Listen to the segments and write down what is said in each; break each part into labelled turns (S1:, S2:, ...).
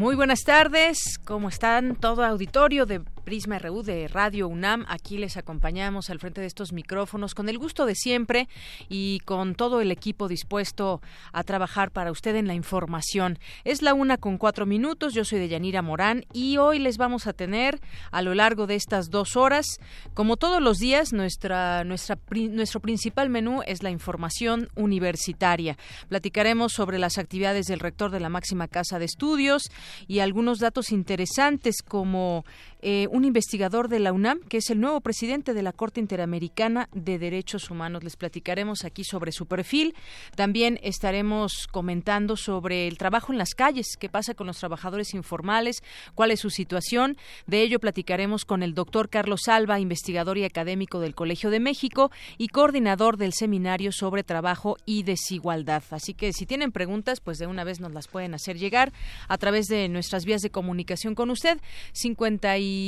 S1: Muy buenas tardes, ¿cómo están todo auditorio de Prisma RU de Radio UNAM. Aquí les acompañamos al frente de estos micrófonos con el gusto de siempre y con todo el equipo dispuesto a trabajar para usted en la información. Es la una con cuatro minutos. Yo soy de Yanira Morán y hoy les vamos a tener a lo largo de estas dos horas, como todos los días, nuestra, nuestro principal menú es la información universitaria. Platicaremos sobre las actividades del rector de la máxima casa de estudios y algunos datos interesantes como eh, un investigador de la UNAM, que es el nuevo presidente de la Corte Interamericana de Derechos Humanos. Les platicaremos aquí sobre su perfil. También estaremos comentando sobre el trabajo en las calles, qué pasa con los trabajadores informales, cuál es su situación. De ello platicaremos con el doctor Carlos Alba, investigador y académico del Colegio de México y coordinador del seminario sobre trabajo y desigualdad. Así que si tienen preguntas, pues de una vez nos las pueden hacer llegar a través de nuestras vías de comunicación con usted.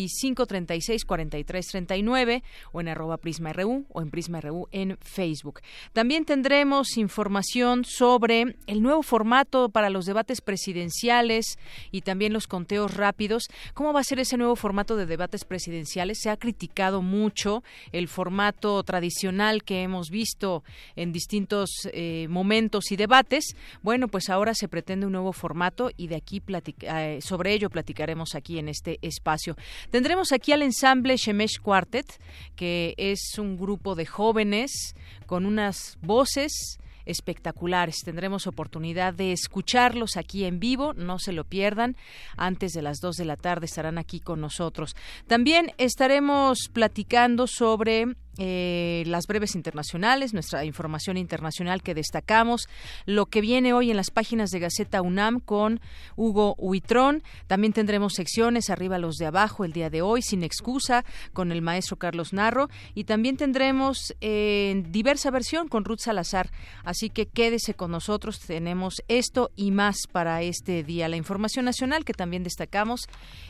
S1: 55 36 43 39 o en arroba Prisma RU o en Prisma RU en Facebook. También tendremos información sobre el nuevo formato para los debates presidenciales y también los conteos rápidos. ¿Cómo va a ser ese nuevo formato de debates presidenciales? Se ha criticado mucho el formato tradicional que hemos visto en distintos eh, momentos y debates. Bueno, pues ahora se pretende un nuevo formato y de aquí eh, sobre ello platicaremos aquí en este espacio. Tendremos aquí al ensamble Shemesh Quartet, que es un grupo de jóvenes con unas voces espectaculares. Tendremos oportunidad de escucharlos aquí en vivo, no se lo pierdan. Antes de las dos de la tarde estarán aquí con nosotros. También estaremos platicando sobre eh, las breves internacionales, nuestra información internacional que destacamos, lo que viene hoy en las páginas de Gaceta UNAM con Hugo Huitrón. También tendremos secciones arriba los de abajo el día de hoy, sin excusa, con el maestro Carlos Narro. Y también tendremos eh, diversa versión con Ruth Salazar. Así que quédese con nosotros, tenemos esto y más para este día. La información nacional que también destacamos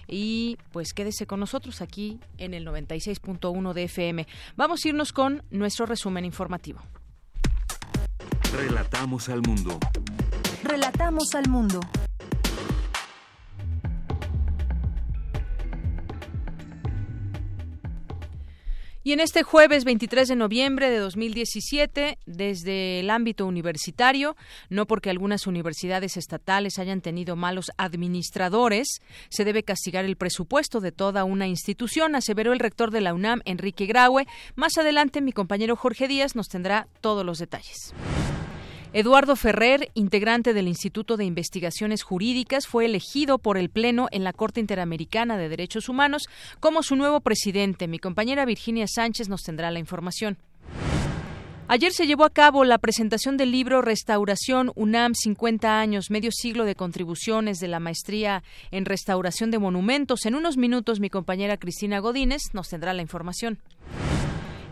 S1: y pues quédese con nosotros aquí en el 96.1 de FM. Vamos a irnos con nuestro resumen informativo.
S2: Relatamos al mundo.
S3: Relatamos al mundo.
S1: Y en este jueves 23 de noviembre de 2017, desde el ámbito universitario, no porque algunas universidades estatales hayan tenido malos administradores, se debe castigar el presupuesto de toda una institución, aseveró el rector de la UNAM, Enrique Graue. Más adelante, mi compañero Jorge Díaz nos tendrá todos los detalles. Eduardo Ferrer, integrante del Instituto de Investigaciones Jurídicas, fue elegido por el Pleno en la Corte Interamericana de Derechos Humanos como su nuevo presidente. Mi compañera Virginia Sánchez nos tendrá la información. Ayer se llevó a cabo la presentación del libro Restauración UNAM 50 años, medio siglo de contribuciones de la maestría en restauración de monumentos. En unos minutos mi compañera Cristina Godínez nos tendrá la información.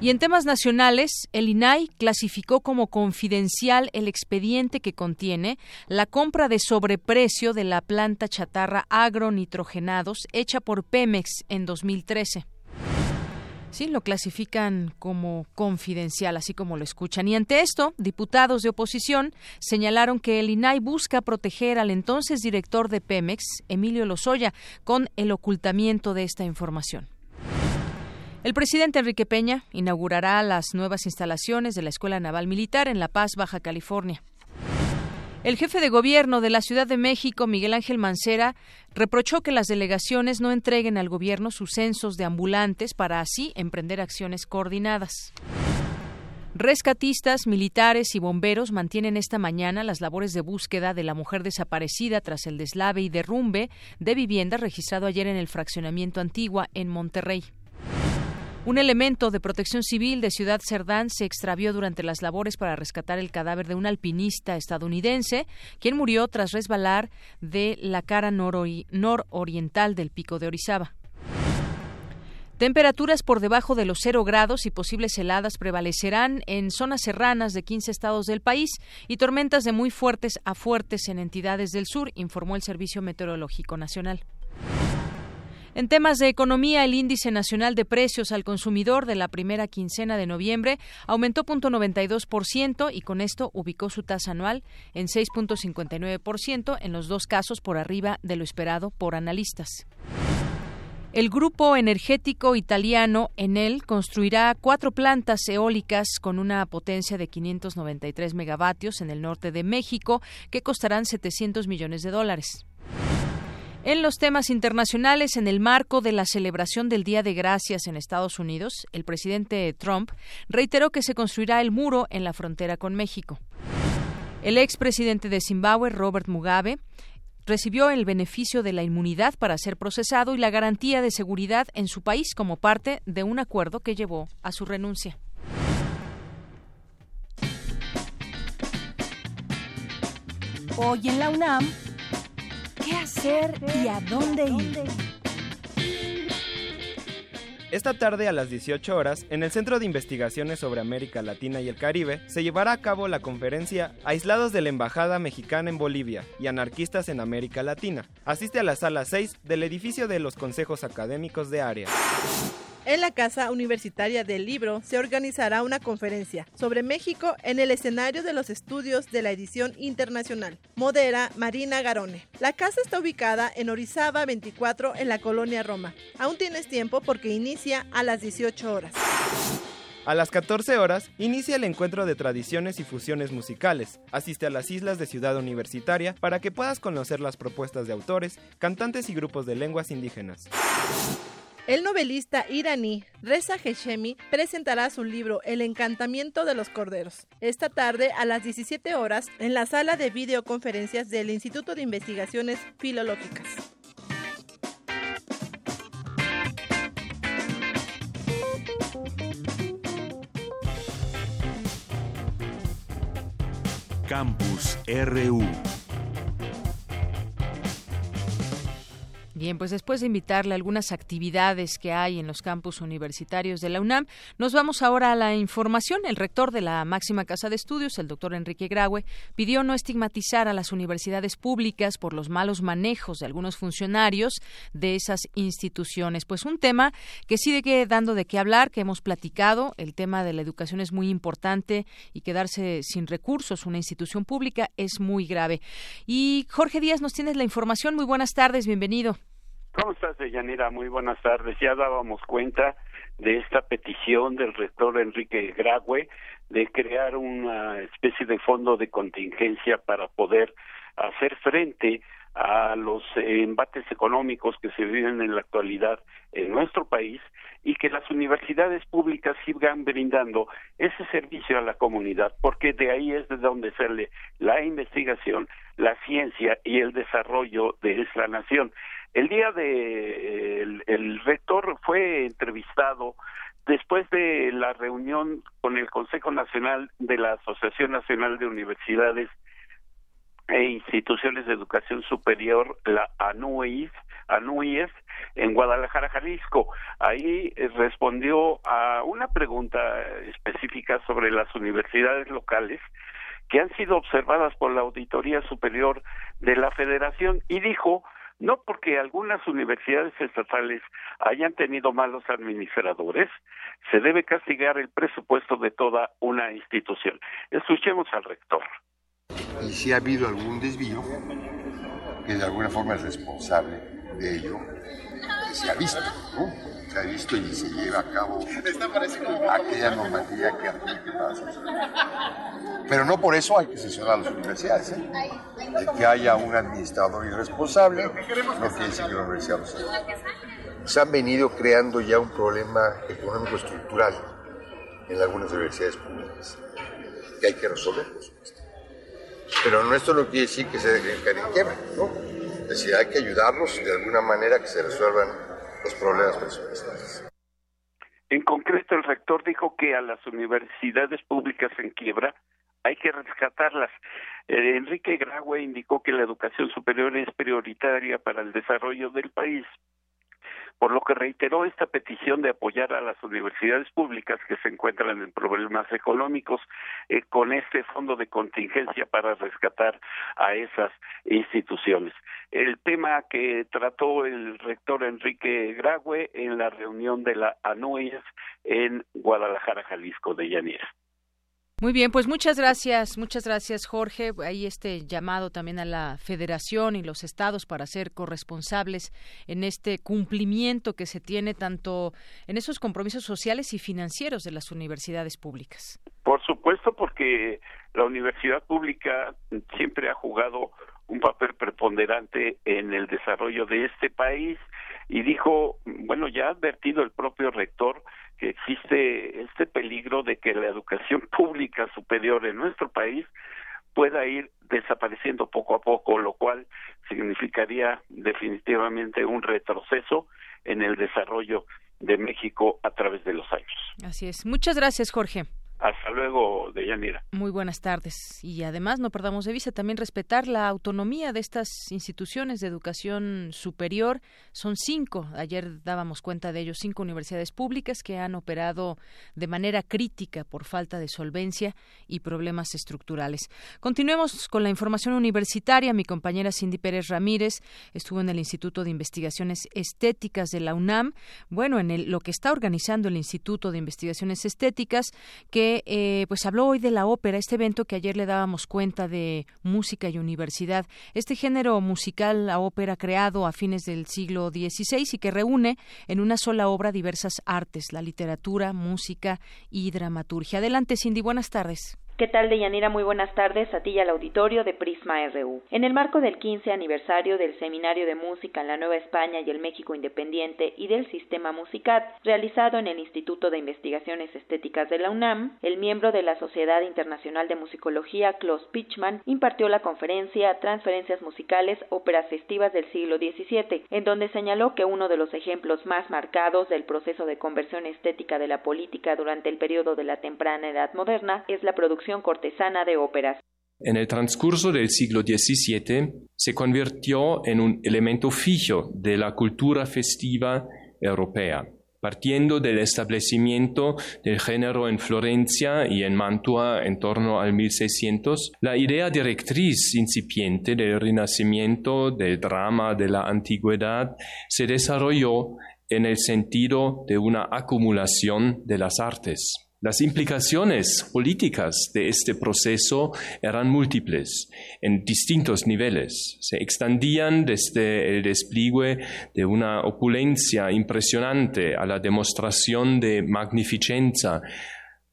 S1: Y en temas nacionales, el INAI clasificó como confidencial el expediente que contiene la compra de sobreprecio de la planta chatarra agronitrogenados hecha por Pemex en 2013. Sí, lo clasifican como confidencial, así como lo escuchan. Y ante esto, diputados de oposición señalaron que el INAI busca proteger al entonces director de Pemex, Emilio Lozoya, con el ocultamiento de esta información. El presidente Enrique Peña inaugurará las nuevas instalaciones de la Escuela Naval Militar en La Paz, Baja California. El jefe de gobierno de la Ciudad de México, Miguel Ángel Mancera, reprochó que las delegaciones no entreguen al gobierno sus censos de ambulantes para así emprender acciones coordinadas. Rescatistas, militares y bomberos mantienen esta mañana las labores de búsqueda de la mujer desaparecida tras el deslave y derrumbe de vivienda registrado ayer en el fraccionamiento Antigua en Monterrey. Un elemento de protección civil de Ciudad Cerdán se extravió durante las labores para rescatar el cadáver de un alpinista estadounidense, quien murió tras resbalar de la cara nororiental del pico de Orizaba. Temperaturas por debajo de los cero grados y posibles heladas prevalecerán en zonas serranas de 15 estados del país y tormentas de muy fuertes a fuertes en entidades del sur, informó el Servicio Meteorológico Nacional. En temas de economía, el índice nacional de precios al consumidor de la primera quincena de noviembre aumentó 0.92% y con esto ubicó su tasa anual en 6.59%, en los dos casos por arriba de lo esperado por analistas. El grupo energético italiano Enel construirá cuatro plantas eólicas con una potencia de 593 megavatios en el norte de México que costarán 700 millones de dólares. En los temas internacionales, en el marco de la celebración del Día de Gracias en Estados Unidos, el presidente Trump reiteró que se construirá el muro en la frontera con México. El expresidente de Zimbabue, Robert Mugabe, recibió el beneficio de la inmunidad para ser procesado y la garantía de seguridad en su país como parte de un acuerdo que llevó a su renuncia.
S3: Hoy en la UNAM, ¿qué hacer y a dónde ir?
S4: Esta tarde a las 18 horas, en el Centro de Investigaciones sobre América Latina y el Caribe, se llevará a cabo la conferencia Aislados de la Embajada Mexicana en Bolivia y Anarquistas en América Latina. Asiste a la sala 6 del edificio de los consejos académicos de área.
S5: En la Casa Universitaria del Libro se organizará una conferencia sobre México en el escenario de los estudios de la edición internacional. Modera Marina Garone. La casa está ubicada en Orizaba 24 en la colonia Roma. Aún tienes tiempo porque inicia a las 18 horas.
S4: A las 14 horas inicia el encuentro de tradiciones y fusiones musicales. Asiste a las islas de Ciudad Universitaria para que puedas conocer las propuestas de autores, cantantes y grupos de lenguas indígenas.
S5: El novelista iraní Reza Heshemi presentará su libro El encantamiento de los corderos esta tarde a las 17 horas en la sala de videoconferencias del Instituto de Investigaciones Filológicas.
S2: Campus RU
S1: Bien, pues después de invitarle a algunas actividades que hay en los campus universitarios de la UNAM, nos vamos ahora a la información. El rector de la máxima casa de estudios, el doctor Enrique Graue, pidió no estigmatizar a las universidades públicas por los malos manejos de algunos funcionarios de esas instituciones. Pues un tema que sigue dando de qué hablar, que hemos platicado. El tema de la educación es muy importante y quedarse sin recursos una institución pública es muy grave. Y Jorge Díaz nos tienes la información. Muy buenas tardes, bienvenido.
S6: ¿Cómo estás, Deyanira? Muy buenas tardes. Ya dábamos cuenta de esta petición del rector Enrique Grague de crear una especie de fondo de contingencia para poder hacer frente a los embates económicos que se viven en la actualidad en nuestro país y que las universidades públicas sigan brindando ese servicio a la comunidad, porque de ahí es de donde sale la investigación, la ciencia y el desarrollo de esta nación. El día de el, rector fue entrevistado después de la reunión con el Consejo Nacional de la Asociación Nacional de Universidades e Instituciones de Educación Superior, la ANUIS, ANUIES, en Guadalajara, Jalisco. Ahí eh, respondió a una pregunta específica sobre las universidades locales que han sido observadas por la Auditoría Superior de la Federación y dijo no porque algunas universidades estatales hayan tenido malos administradores, se debe castigar el presupuesto de toda una institución. Escuchemos al rector.
S7: Y si ha habido algún desvío, que de alguna forma es responsable de ello, se ha visto, ¿no? Se ha visto y se lleva a cabo aquella normatividad que admite para Pero no por eso hay que sesionar a las universidades. ¿eh? De que haya un administrador irresponsable no quiere decir que la universidad lo sea. Se han venido creando ya un problema económico estructural en algunas universidades públicas, que hay que resolver, por supuesto. Pero esto no quiere decir que se dejen caer en quiebra, ¿no? Es decir, hay que ayudarlos de alguna manera que se resuelvan los problemas.
S6: En concreto, el rector dijo que a las universidades públicas en quiebra hay que rescatarlas. Eh, Enrique Graue indicó que la educación superior es prioritaria para el desarrollo del país por lo que reiteró esta petición de apoyar a las universidades públicas que se encuentran en problemas económicos eh, con este fondo de contingencia para rescatar a esas instituciones. El tema que trató el rector Enrique Graue en la reunión de la ANUES en Guadalajara, Jalisco de Yanira.
S1: Muy bien, pues muchas gracias, muchas gracias Jorge. Ahí este llamado también a la federación y los estados para ser corresponsables en este cumplimiento que se tiene tanto en esos compromisos sociales y financieros de las universidades públicas.
S6: Por supuesto, porque la universidad pública siempre ha jugado un papel preponderante en el desarrollo de este país y dijo, bueno, ya ha advertido el propio rector que existe este peligro de que la educación pública superior en nuestro país pueda ir desapareciendo poco a poco, lo cual significaría definitivamente un retroceso en el desarrollo de México a través de los años.
S1: Así es. Muchas gracias, Jorge.
S6: Hasta luego, Deyanira.
S1: Muy buenas tardes. Y además, no perdamos de vista también respetar la autonomía de estas instituciones de educación superior. Son cinco, ayer dábamos cuenta de ellos, cinco universidades públicas que han operado de manera crítica por falta de solvencia y problemas estructurales. Continuemos con la información universitaria. Mi compañera Cindy Pérez Ramírez estuvo en el Instituto de Investigaciones Estéticas de la UNAM. Bueno, en el, lo que está organizando el Instituto de Investigaciones Estéticas, que eh, pues habló hoy de la ópera, este evento que ayer le dábamos cuenta de música y universidad, este género musical, la ópera creado a fines del siglo XVI y que reúne en una sola obra diversas artes, la literatura, música y dramaturgia. Adelante, Cindy, buenas tardes.
S8: ¿Qué tal, Deyanira? Muy buenas tardes a ti y al auditorio de Prisma RU. En el marco del 15 aniversario del Seminario de Música en la Nueva España y el México Independiente y del Sistema Musicat, realizado en el Instituto de Investigaciones Estéticas de la UNAM, el miembro de la Sociedad Internacional de Musicología, Klaus Pichman, impartió la conferencia Transferencias Musicales, Óperas Festivas del siglo XVII, en donde señaló que uno de los ejemplos más marcados del proceso de conversión estética de la política durante el periodo de la temprana Edad Moderna es la producción cortesana de óperas.
S9: En el transcurso del siglo XVII se convirtió en un elemento fijo de la cultura festiva europea. Partiendo del establecimiento del género en Florencia y en Mantua en torno al 1600, la idea directriz incipiente del renacimiento del drama de la antigüedad se desarrolló en el sentido de una acumulación de las artes. Las implicaciones políticas de este proceso eran múltiples en distintos niveles. Se extendían desde el despliegue de una opulencia impresionante a la demostración de magnificencia,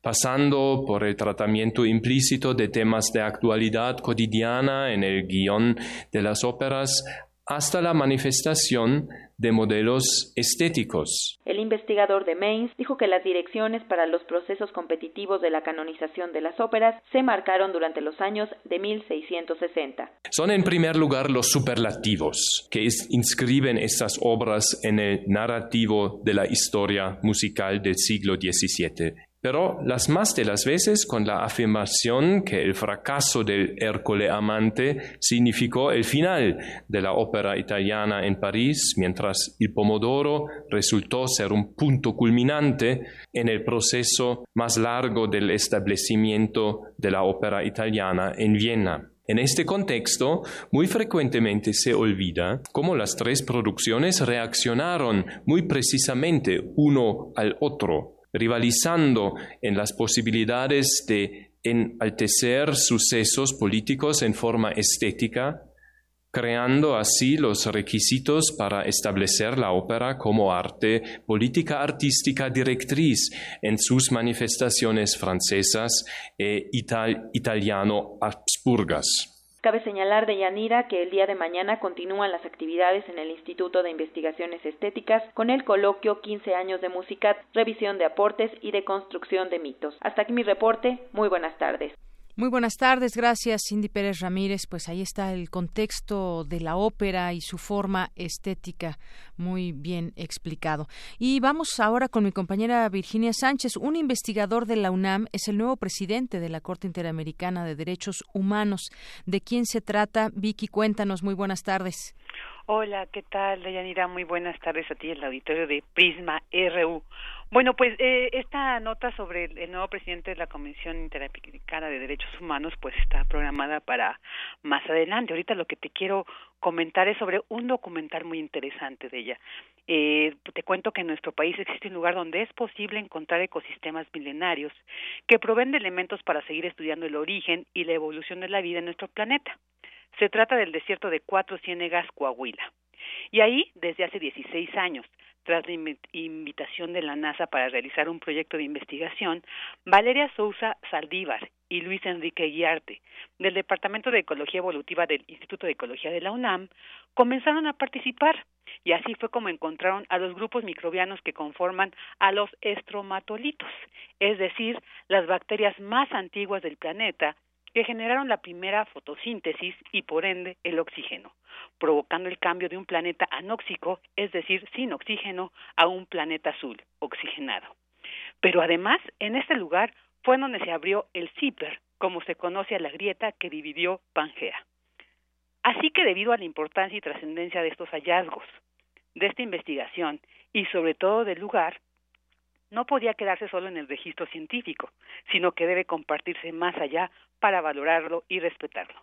S9: pasando por el tratamiento implícito de temas de actualidad cotidiana en el guion de las óperas, hasta la manifestación de modelos estéticos.
S8: El investigador de Mainz dijo que las direcciones para los procesos competitivos de la canonización de las óperas se marcaron durante los años de 1660.
S9: Son en primer lugar los superlativos que inscriben estas obras en el narrativo de la historia musical del siglo XVII pero las más de las veces con la afirmación que el fracaso del Hércole amante significó el final de la ópera italiana en París, mientras el Pomodoro resultó ser un punto culminante en el proceso más largo del establecimiento de la ópera italiana en Viena. En este contexto, muy frecuentemente se olvida cómo las tres producciones reaccionaron muy precisamente uno al otro rivalizando en las posibilidades de enaltecer sucesos políticos en forma estética, creando así los requisitos para establecer la ópera como arte política artística directriz en sus manifestaciones francesas e italiano-habsburgas.
S8: Cabe señalar de Yanira que el día de mañana continúan las actividades en el Instituto de Investigaciones Estéticas con el coloquio 15 años de Musicat, revisión de aportes y de construcción de mitos. Hasta aquí mi reporte. Muy buenas tardes.
S1: Muy buenas tardes, gracias Cindy Pérez Ramírez. Pues ahí está el contexto de la ópera y su forma estética muy bien explicado. Y vamos ahora con mi compañera Virginia Sánchez. Un investigador de la UNAM es el nuevo presidente de la Corte Interamericana de Derechos Humanos. ¿De quién se trata? Vicky, cuéntanos. Muy buenas tardes.
S10: Hola, ¿qué tal, Deyanira? Muy buenas tardes a ti, el auditorio de Prisma RU. Bueno, pues eh, esta nota sobre el, nuevo presidente de la Comisión Interamericana de Derechos Humanos, pues está programada para más adelante. Ahorita lo que te quiero comentar es sobre un documental muy interesante de ella. Eh, te cuento que en nuestro país existe un lugar donde es posible encontrar ecosistemas milenarios que proveen de elementos para seguir estudiando el origen y la evolución de la vida en nuestro planeta. Se trata del desierto de Cuatro Ciénegas, Coahuila. Y ahí, desde hace 16 años, tras la invitación de la NASA para realizar un proyecto de investigación, Valeria Sousa Saldívar y Luis Enrique Guiarte, del Departamento de Ecología Evolutiva del Instituto de Ecología de la UNAM, comenzaron a participar y así fue como encontraron a los grupos microbianos que conforman a los estromatolitos, es decir, las bacterias más antiguas del planeta que generaron la primera fotosíntesis y por ende el oxígeno, provocando el cambio de un planeta anóxico, es decir, sin oxígeno, a un planeta azul, oxigenado. Pero además, en este lugar fue donde se abrió el CIPER, como se conoce a la grieta que dividió Pangea. Así que debido a la importancia y trascendencia de estos hallazgos, de esta investigación y sobre todo del lugar, no podía quedarse solo en el registro científico, sino que debe compartirse más allá para valorarlo y respetarlo.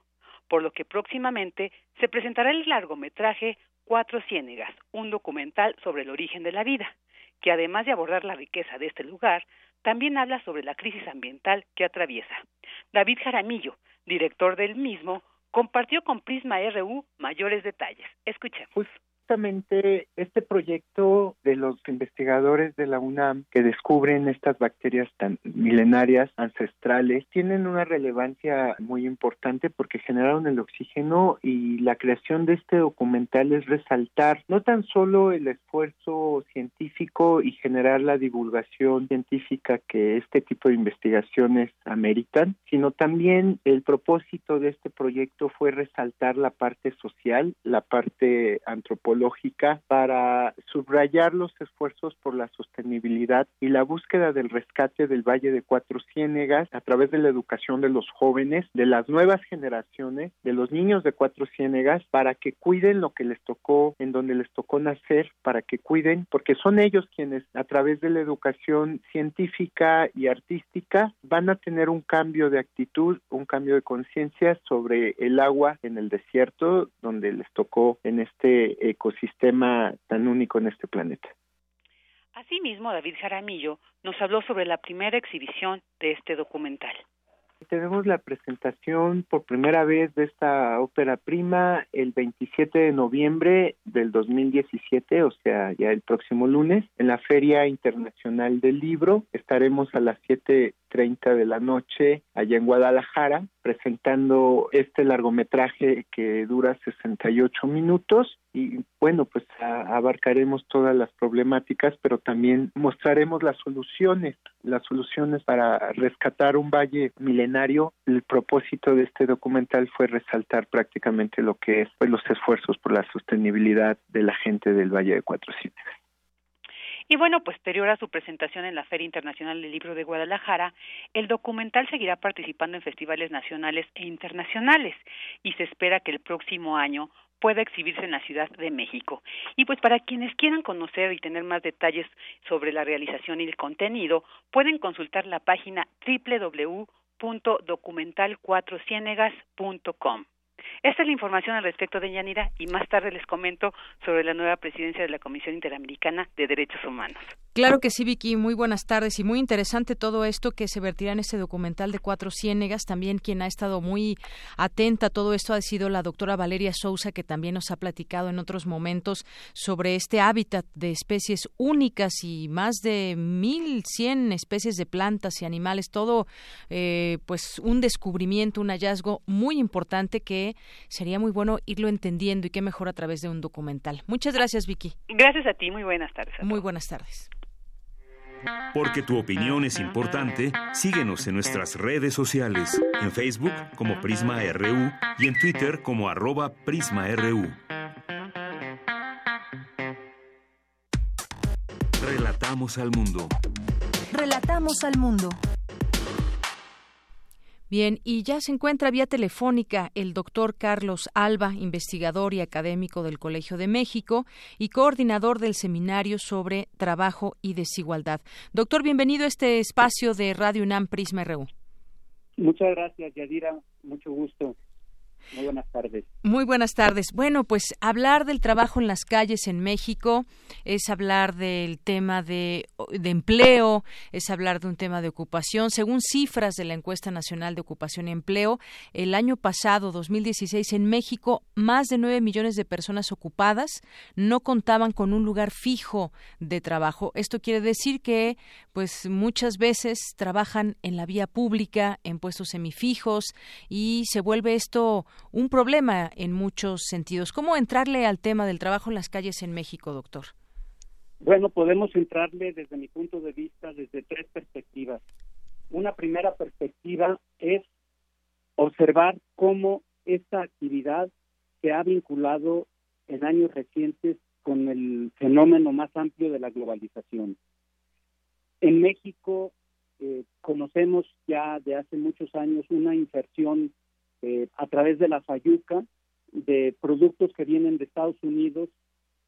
S10: Por lo que próximamente se presentará el largometraje Cuatro Ciénegas, un documental sobre el origen de la vida, que además de abordar la riqueza de este lugar, también habla sobre la crisis ambiental que atraviesa. David Jaramillo, director del mismo, compartió con Prisma RU mayores detalles. Escuchemos.
S11: Justamente este proyecto de los investigadores de la UNAM que descubren estas bacterias tan milenarias, ancestrales, tienen una relevancia muy importante porque generaron el oxígeno y la creación de este documental es resaltar no tan solo el esfuerzo científico y generar la divulgación científica que este tipo de investigaciones ameritan, sino también el propósito de este proyecto fue resaltar la parte social, la parte antropológica, lógica para subrayar los esfuerzos por la sostenibilidad y la búsqueda del rescate del Valle de Cuatro Ciénegas a través de la educación de los jóvenes, de las nuevas generaciones, de los niños de Cuatro Ciénegas, para que cuiden lo que les tocó, en donde les tocó nacer, para que cuiden, porque son ellos quienes a través de la educación científica y artística van a tener un cambio de actitud, un cambio de conciencia sobre el agua en el desierto, donde les tocó en este ecosistema tan único en este planeta.
S10: Asimismo, David Jaramillo nos habló sobre la primera exhibición de este documental.
S11: Tenemos la presentación por primera vez de esta ópera prima el 27 de noviembre del 2017, o sea, ya el próximo lunes, en la Feria Internacional del Libro. Estaremos a las 7.30 de la noche allá en Guadalajara presentando este largometraje que dura 68 minutos y bueno, pues abarcaremos todas las problemáticas, pero también mostraremos las soluciones, las soluciones para rescatar un valle milenario. El propósito de este documental fue resaltar prácticamente lo que es pues, los esfuerzos por la sostenibilidad de la gente del Valle de Cuatro Ciénegas.
S10: Y bueno, posterior a su presentación en la Feria Internacional del Libro de Guadalajara, el documental seguirá participando en festivales nacionales e internacionales y se espera que el próximo año pueda exhibirse en la Ciudad de México. Y pues para quienes quieran conocer y tener más detalles sobre la realización y el contenido, pueden consultar la página www.documental4cienegas.com. Esta es la información al respecto de Yanira y más tarde les comento sobre la nueva presidencia de la Comisión Interamericana de Derechos Humanos.
S1: Claro que sí, Vicky. Muy buenas tardes y muy interesante todo esto que se vertirá en este documental de Cuatro Ciénegas. También quien ha estado muy atenta a todo esto ha sido la doctora Valeria Sousa, que también nos ha platicado en otros momentos sobre este hábitat de especies únicas y más de mil cien especies de plantas y animales. Todo, eh, pues, un descubrimiento, un hallazgo muy importante que que sería muy bueno irlo entendiendo y qué mejor a través de un documental. Muchas gracias, Vicky.
S10: Gracias a ti, muy buenas tardes.
S1: Muy buenas tardes.
S2: Porque tu opinión es importante, síguenos en nuestras redes sociales, en Facebook como Prisma RU y en Twitter como arroba PrismaRU. Relatamos al mundo.
S3: Relatamos al mundo.
S1: Bien, y ya se encuentra vía telefónica el doctor Carlos Alba, investigador y académico del Colegio de México y coordinador del Seminario sobre Trabajo y Desigualdad. Doctor, bienvenido a este espacio de Radio UNAM Prisma RU.
S12: Muchas gracias, Yadira. Mucho gusto. Muy buenas tardes.
S1: Muy buenas tardes. Bueno, pues hablar del trabajo en las calles en México es hablar del tema de, de, empleo, es hablar de un tema de ocupación. Según cifras de la encuesta nacional de ocupación y empleo, el año pasado, 2016, en México, más de nueve millones de personas ocupadas no contaban con un lugar fijo de trabajo. Esto quiere decir que, pues, muchas veces trabajan en la vía pública, en puestos semifijos, y se vuelve esto un problema en muchos sentidos. ¿Cómo entrarle al tema del trabajo en las calles en México, doctor?
S12: Bueno, podemos entrarle desde mi punto de vista desde tres perspectivas. Una primera perspectiva es observar cómo esta actividad se ha vinculado en años recientes con el fenómeno más amplio de la globalización. En México eh, conocemos ya de hace muchos años una inserción eh, a través de la Fayuca de productos que vienen de Estados Unidos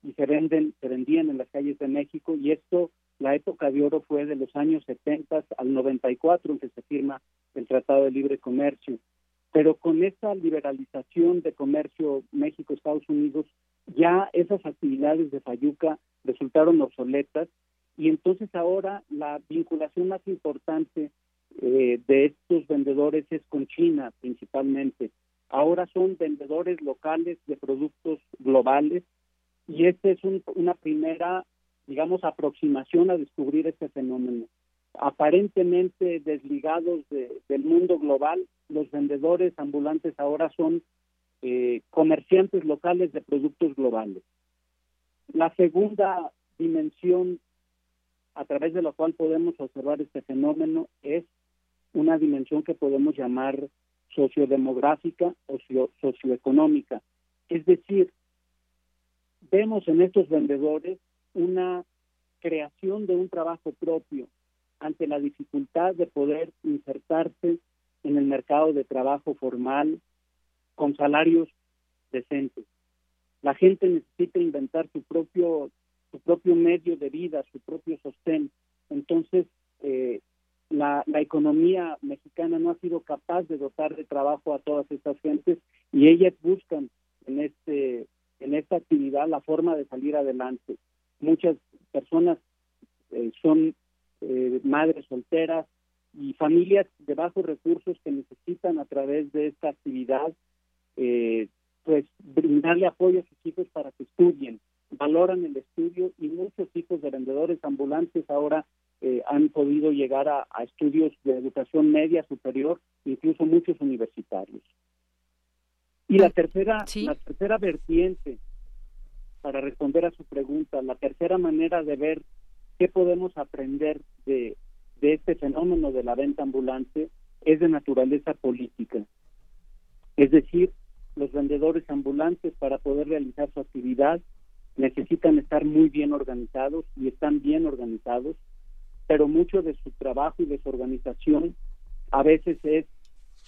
S12: y se venden, se vendían en las calles de México y esto, la época de oro fue de los años 70 al 94 en que se firma el Tratado de Libre Comercio. Pero con esa liberalización de comercio México-Estados Unidos, ya esas actividades de Fayuca resultaron obsoletas y entonces ahora la vinculación más importante eh, de estos vendedores es con China principalmente. Ahora son vendedores locales de productos globales y esta es una primera, digamos, aproximación a descubrir este fenómeno. Aparentemente desligados del mundo global, los vendedores ambulantes ahora son eh, comerciantes locales de productos globales. La segunda dimensión a través de la cual podemos observar este fenómeno es una dimensión que podemos llamar sociodemográfica o socioeconómica. Es decir, vemos en estos vendedores una creación de un trabajo propio ante la dificultad de poder insertarse en el mercado de trabajo formal con salarios decentes. La gente necesita inventar su propio su propio medio de vida, su propio sostén. Entonces, eh, la, la, economía mexicana no ha sido capaz de dotar de trabajo a todas estas gentes y ellas buscan en este en esta actividad la forma de salir adelante. Muchas personas eh, son eh, madres solteras y familias de bajos recursos que necesitan a través de esta actividad eh, pues brindarle apoyo a sus hijos para que estudien, valoran el estudio y muchos hijos de vendedores ambulantes ahora eh, han podido llegar a, estudios de educación media superior, incluso muchos universitarios. Y la tercera, la tercera vertiente, para responder a su pregunta, la tercera manera de ver qué podemos aprender de, de este fenómeno de la venta ambulante es de naturaleza política. Es decir, los vendedores ambulantes para poder realizar su actividad necesitan estar muy bien organizados y están bien organizados pero mucho de su trabajo y de su organización a veces es,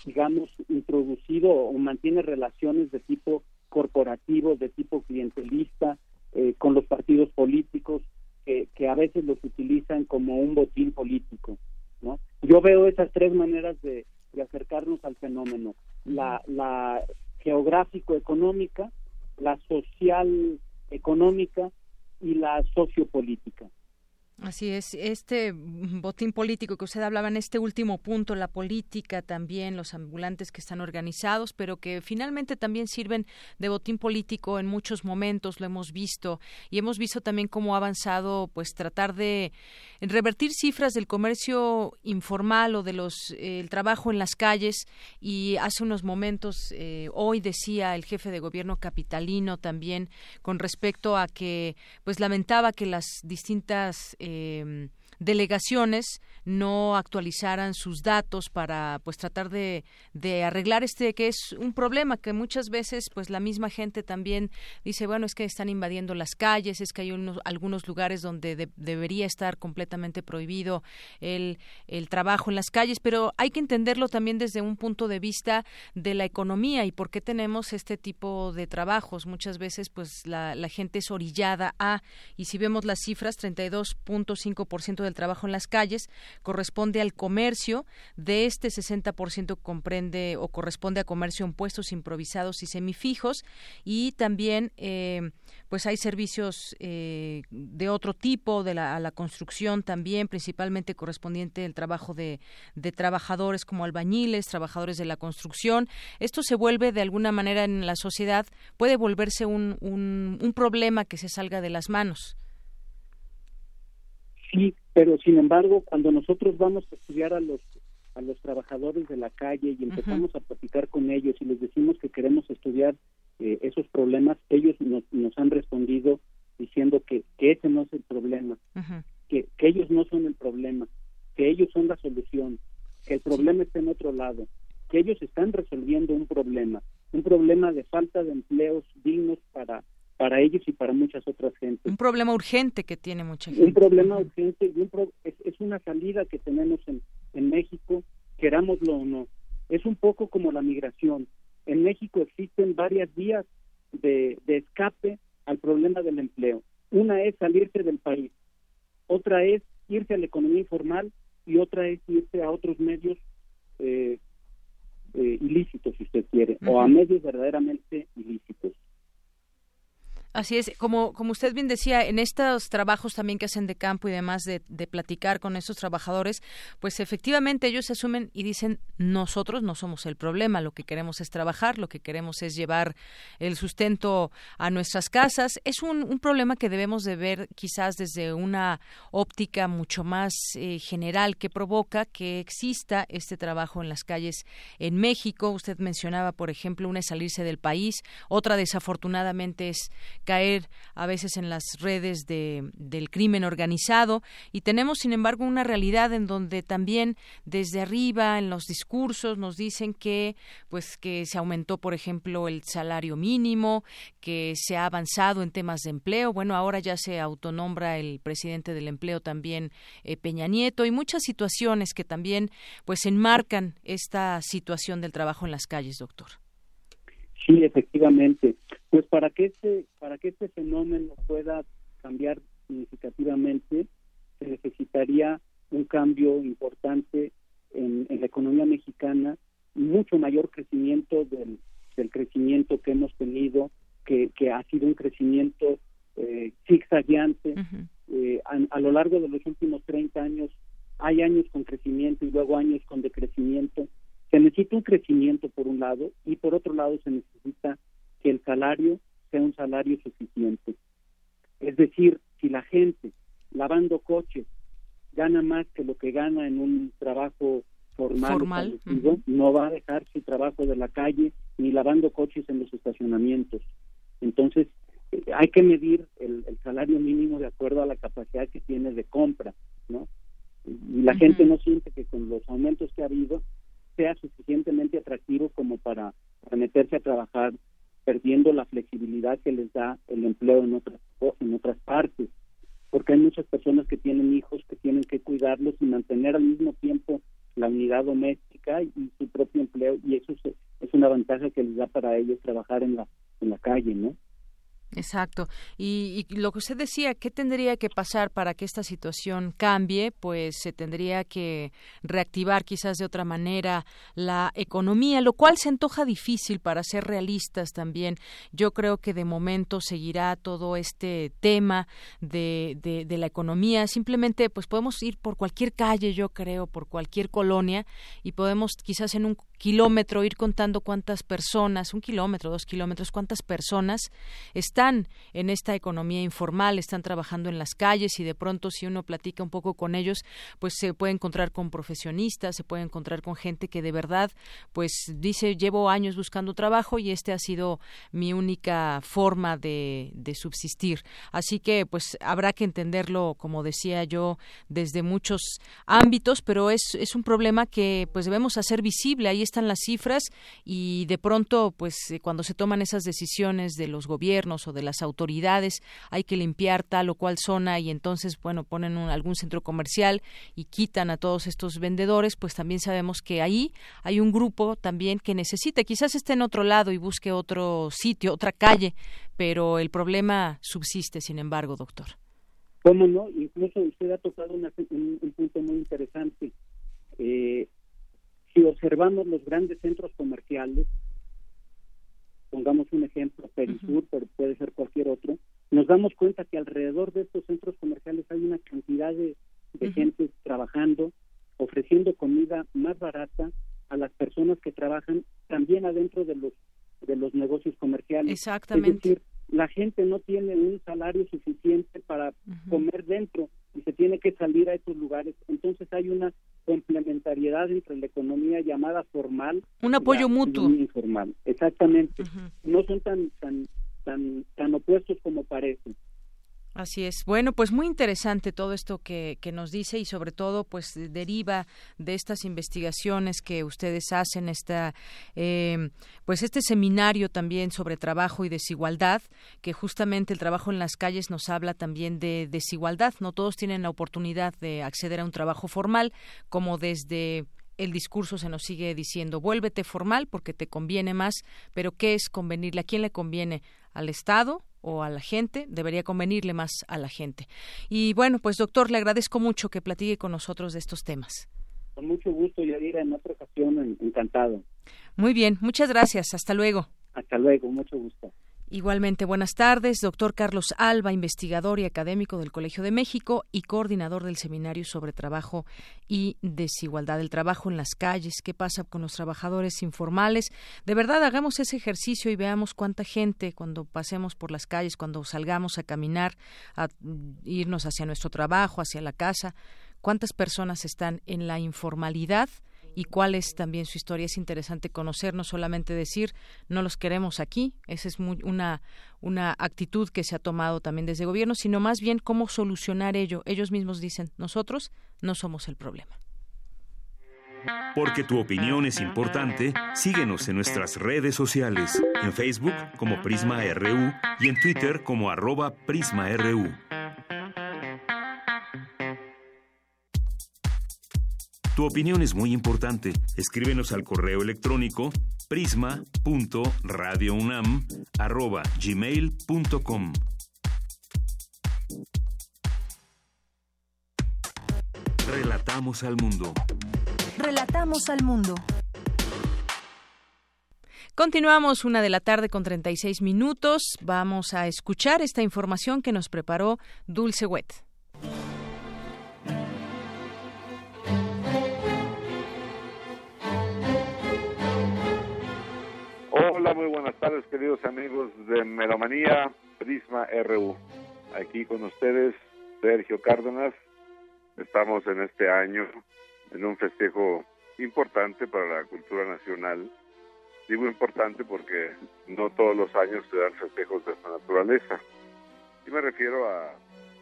S12: digamos, introducido o mantiene relaciones de tipo corporativo, de tipo clientelista, eh, con los partidos políticos, que, a veces los utilizan como un botín político. ¿no? Yo veo esas tres maneras de, de acercarnos al fenómeno. La, la geográfico-económica, la social-económica y la sociopolítica.
S1: Así es, este botín político que usted hablaba en este último punto, la política también, los ambulantes que están organizados, pero que finalmente también sirven de botín político en muchos momentos, lo hemos visto, y hemos visto también cómo ha avanzado, pues tratar de revertir cifras del comercio informal o de los eh, el trabajo en las calles, y hace unos momentos, eh, hoy decía el jefe de gobierno capitalino también con respecto a que, pues lamentaba que las distintas eh, eh, delegaciones no actualizaran sus datos para pues tratar de, de, arreglar este que es un problema que muchas veces pues la misma gente también dice bueno es que están invadiendo las calles es que hay unos, algunos lugares donde debería estar completamente prohibido el, el trabajo en las calles pero hay que entenderlo también desde un punto de vista de la economía y por qué tenemos este tipo de trabajos. Muchas veces pues la, la gente es orillada a y si vemos las cifras 32.5% del trabajo en las calles corresponde al comercio. De este 60% comprende o corresponde a comercio en puestos improvisados y semifijos. Y también, eh, pues hay servicios eh, de otro tipo, de la, a la construcción también, principalmente correspondiente al trabajo de, trabajadores como albañiles, trabajadores de la construcción. Esto se vuelve de alguna manera en la sociedad, puede volverse un, un, un problema que se salga de las manos.
S12: Sí, pero sin embargo, cuando nosotros vamos a estudiar a los a los trabajadores de la calle y empezamos a platicar con ellos y les decimos que queremos estudiar eh, esos problemas, ellos nos, nos han respondido diciendo que, que ese no es el problema, que, que ellos no son el problema, que ellos son la solución, que el problema está en otro lado, que ellos están resolviendo un problema, un problema de falta de empleos dignos para para ellos y para muchas otras gentes.
S1: Un problema urgente que tiene mucha gente.
S12: Un problema urgente y un es, una salida que tenemos en, en México, querámoslo o no. Es un poco como la migración. En México existen varias vías de, de escape al problema del empleo. Una es salirse del país, otra es irse a la economía informal y otra es irse a otros medios eh, eh, ilícitos, si usted quiere, o a medios verdaderamente ilícitos.
S1: Así es, como, como usted bien decía, en estos trabajos también que hacen de campo y demás, de, de platicar con estos trabajadores, pues efectivamente ellos se asumen y dicen, nosotros no somos el problema, lo que queremos es trabajar, lo que queremos es llevar el sustento a nuestras casas. Es un, problema que debemos de ver quizás desde una óptica mucho más eh, general que provoca que exista este trabajo en las calles en México. Usted mencionaba, por ejemplo, una es salirse del país, otra desafortunadamente es caer a veces en las redes de, del crimen organizado. Y tenemos sin embargo una realidad en donde también desde arriba en los discursos nos dicen que pues que se aumentó por ejemplo el salario mínimo que se ha avanzado en temas de empleo. Bueno ahora ya se autonombra el presidente del empleo también eh, Peña Nieto. Y muchas situaciones que también pues enmarcan esta situación del trabajo en las calles doctor
S12: Sí, efectivamente. Pues para que este, para que este fenómeno pueda cambiar significativamente, se necesitaría un cambio importante en, la economía mexicana, mucho mayor crecimiento del, del crecimiento que hemos tenido, que, que ha sido un crecimiento eh, zigzagueante. Eh, a, lo largo de los últimos 30 años hay años con crecimiento y luego años con decrecimiento. Se necesita un crecimiento por un lado y por otro lado se necesita que el salario sea un salario suficiente. Es decir, si la gente lavando coches gana más que lo que gana en un trabajo formal, no va a dejar su trabajo de la calle ni lavando coches en los estacionamientos. Entonces, eh, hay que medir el, salario mínimo de acuerdo a la capacidad que tiene de compra, ¿no? Y la gente no siente que con los aumentos que ha habido sea suficientemente atractivo como para, meterse a trabajar perdiendo la flexibilidad que les da el empleo en otras en otras partes. Porque hay muchas personas que tienen hijos que tienen que cuidarlos y mantener al mismo tiempo la unidad doméstica y su propio empleo y eso es, es una ventaja que les da para ellos trabajar en la en la calle no
S1: Exacto. Y, lo que usted decía, ¿qué tendría que pasar para que esta situación cambie? Pues se tendría que reactivar quizás de otra manera la economía, lo cual se antoja difícil para ser realistas también. Yo creo que de momento seguirá todo este tema de, de, de la economía. Simplemente, pues podemos ir por cualquier calle, yo creo, por cualquier colonia y podemos quizás en un kilómetro ir contando cuántas personas, un kilómetro, dos kilómetros, cuántas personas están en esta economía informal, están trabajando en las calles y de pronto si uno platica un poco con ellos, pues se puede encontrar con profesionistas, se puede encontrar con gente que de verdad, pues dice, llevo años buscando trabajo y este ha sido mi única forma de, de subsistir. Así que pues habrá que entenderlo, como decía yo, desde muchos ámbitos, pero es, es un problema que pues debemos hacer visible. Ahí están las cifras y de pronto, pues eh, cuando se toman esas decisiones de los gobiernos o de las autoridades, hay que limpiar tal o cual zona y entonces, bueno, ponen algún centro comercial y quitan a todos estos vendedores, pues también sabemos que ahí hay un grupo también que necesita, quizás esté en otro lado y busque otro sitio, otra calle, pero el problema subsiste, sin embargo, doctor.
S12: ¿Cómo no? Incluso usted ha tocado un, un, punto muy interesante. Eh, si observamos los grandes centros comerciales, pongamos un ejemplo, Perisur, pero puede ser cualquier otro, nos damos cuenta que alrededor de estos centros comerciales hay una cantidad de, gente trabajando, ofreciendo comida más barata a las personas que trabajan también adentro de los de los negocios comerciales.
S1: Exactamente
S12: la gente no tiene un salario suficiente para comer dentro y se tiene que salir a estos lugares. Entonces hay una complementariedad entre la economía llamada formal
S1: un apoyo mutuo
S12: informal. Exactamente. No son tan tan tan tan opuestos como parecen.
S1: Así es. Bueno, pues muy interesante todo esto que, que, nos dice y sobre todo pues deriva de estas investigaciones que ustedes hacen, esta, eh, pues este seminario también sobre trabajo y desigualdad, que justamente el trabajo en las calles nos habla también de desigualdad. No todos tienen la oportunidad de acceder a un trabajo formal, como desde el discurso se nos sigue diciendo vuélvete formal porque te conviene más, pero ¿qué es convenirle? ¿A quién le conviene? ¿Al Estado? O a la gente, debería convenirle más a la gente. Y bueno, pues doctor, le agradezco mucho que platique con nosotros de estos temas.
S12: Con mucho gusto, Yadira, en otra ocasión, encantado.
S1: Muy bien, muchas gracias, hasta luego.
S12: Hasta luego, mucho gusto.
S1: Igualmente, buenas tardes, doctor Carlos Alba, investigador y académico del Colegio de México y coordinador del Seminario sobre Trabajo y Desigualdad, el trabajo en las calles, qué pasa con los trabajadores informales. De verdad, hagamos ese ejercicio y veamos cuánta gente cuando pasemos por las calles, cuando salgamos a caminar, a irnos hacia nuestro trabajo, hacia la casa, cuántas personas están en la informalidad y cuál es también su historia. Es interesante conocer, no solamente decir no los queremos aquí, esa es una, una actitud que se ha tomado también desde gobierno, sino más bien cómo solucionar ello. Ellos mismos dicen, nosotros no somos el problema.
S2: Porque tu opinión es importante, síguenos en nuestras redes sociales, en Facebook como Prisma RU y en Twitter como arroba PrismaRU. Tu opinión es muy importante. Escríbenos al correo electrónico prisma.radiounam@gmail.com. Relatamos al mundo.
S3: Relatamos al mundo.
S1: Continuamos una de la tarde con 36 minutos. Vamos a escuchar esta información que nos preparó Dulce Wet.
S13: Hola, muy buenas tardes, queridos amigos de Melomanía Prisma RU. Aquí con ustedes, Sergio Cárdenas. Estamos en este año en un festejo importante para la cultura nacional. Digo importante porque no todos los años se dan festejos de esta naturaleza. Y me refiero a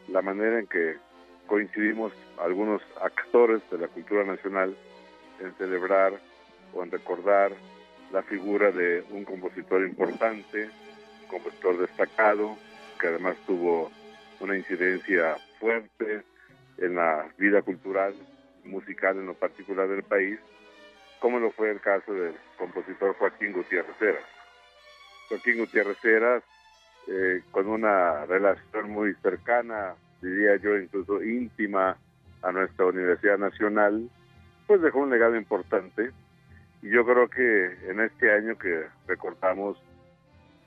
S13: la manera en que coincidimos algunos actores de la cultura nacional en celebrar o en recordar la figura de un compositor importante, un compositor destacado, que además tuvo una incidencia fuerte en la vida cultural, musical en lo particular del país, como lo fue el caso del compositor Joaquín Gutiérrez Heras. Joaquín Gutiérrez Heras eh, con una relación muy cercana, diría yo incluso íntima a nuestra Universidad Nacional, pues dejó un legado importante y yo creo que en este año que recordamos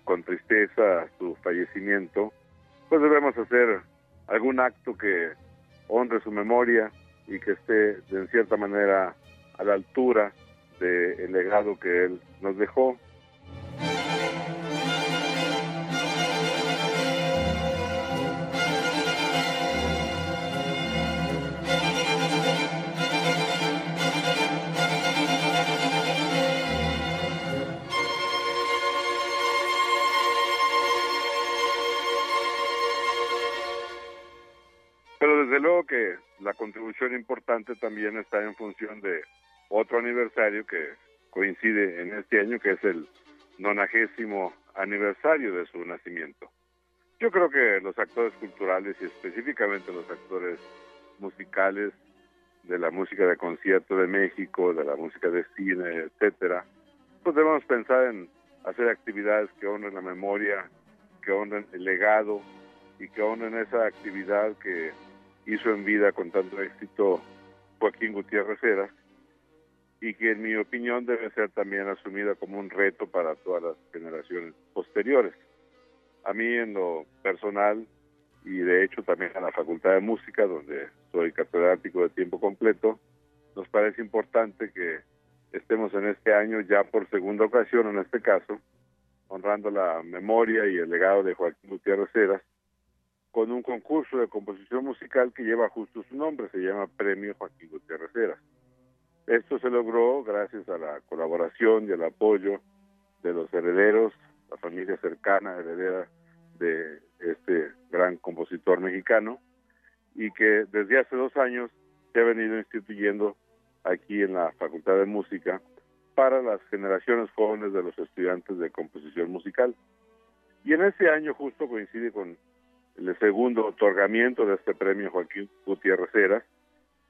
S13: con tristeza su fallecimiento, pues debemos hacer algún acto que honre su memoria y que esté de cierta manera a la altura del legado que él nos dejó. La contribución importante también está en función de otro aniversario que coincide en este año, que es el nonagésimo aniversario de su nacimiento. Yo creo que los actores culturales y específicamente los actores musicales de la música de concierto de México, de la música de cine, etcétera, pues debemos pensar en hacer actividades que honren la memoria, que honren el legado y que honren esa actividad que hizo en vida con tanto éxito Joaquín Gutiérrez Heras y que en mi opinión debe ser también asumida como un reto para todas las generaciones posteriores. A mí en lo personal y de hecho también a la Facultad de Música, donde soy catedrático de tiempo completo, nos parece importante que estemos en este año ya por segunda ocasión en este caso, honrando la memoria y el legado de Joaquín Gutiérrez Heras, con un concurso de composición musical que lleva justo su nombre, se llama Premio Joaquín Gutiérrez Heras. Esto se logró gracias a la colaboración y el apoyo de los herederos, la familia cercana heredera de este gran compositor mexicano, y que desde hace dos años se ha venido instituyendo aquí en la Facultad de Música para las generaciones jóvenes de los estudiantes de composición musical. Y en ese año justo coincide con el segundo otorgamiento de este premio Joaquín Gutiérrez Heras,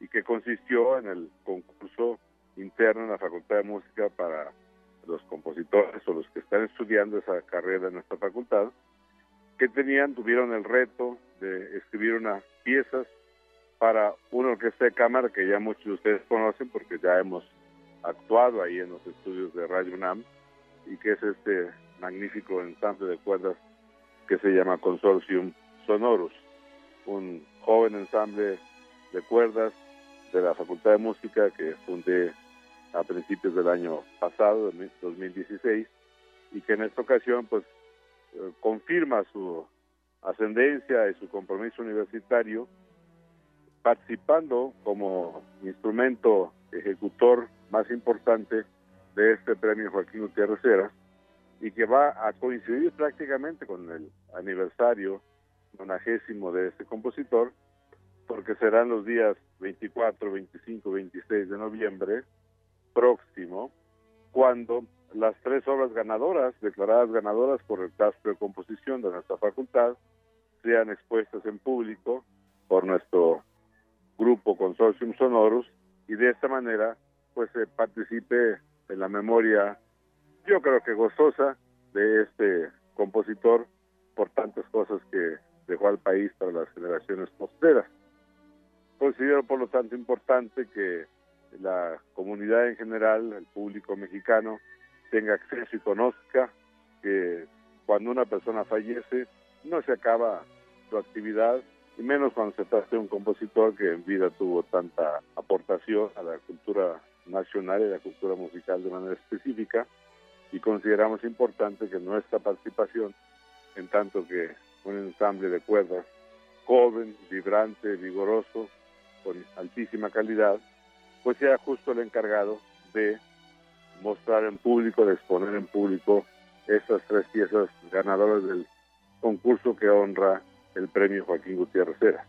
S13: y que consistió en el concurso interno en la Facultad de Música para los compositores o los que están estudiando esa carrera en nuestra facultad, que tenían, tuvieron el reto de escribir unas piezas para una orquesta de cámara que ya muchos de ustedes conocen porque ya hemos actuado ahí en los estudios de Radio UNAM y que es este magnífico ensamble de cuerdas que se llama Consortium Sonorus, un joven ensamble de cuerdas de la Facultad de Música que fundé a principios del año pasado, 2016, y que en esta ocasión pues eh, confirma su ascendencia y su compromiso universitario participando como instrumento ejecutor más importante de este premio Joaquín Gutiérrez Heras y que va a coincidir prácticamente con el aniversario nonagésimo de este compositor porque serán los días 24, 25, 26 de noviembre próximo, cuando las tres obras ganadoras, declaradas ganadoras por el caso de composición de nuestra facultad, sean expuestas en público por nuestro grupo Consortium Sonorus y de esta manera pues se participe en la memoria, yo creo que gozosa, de este compositor por tantas cosas que dejó al país para las generaciones posteras. Considero, por lo tanto, importante que la comunidad en general, el público mexicano, tenga acceso y conozca que cuando una persona fallece no se acaba su actividad, y menos cuando se trata de un compositor que en vida tuvo tanta aportación a la cultura nacional y a la cultura musical de manera específica, y consideramos importante que nuestra participación, en tanto que un ensamble de cuerdas joven, vibrante, vigoroso, con altísima calidad, pues sea justo el encargado de mostrar en público, de exponer en público estas tres piezas ganadoras del concurso que honra el premio Joaquín Gutiérrez Heras.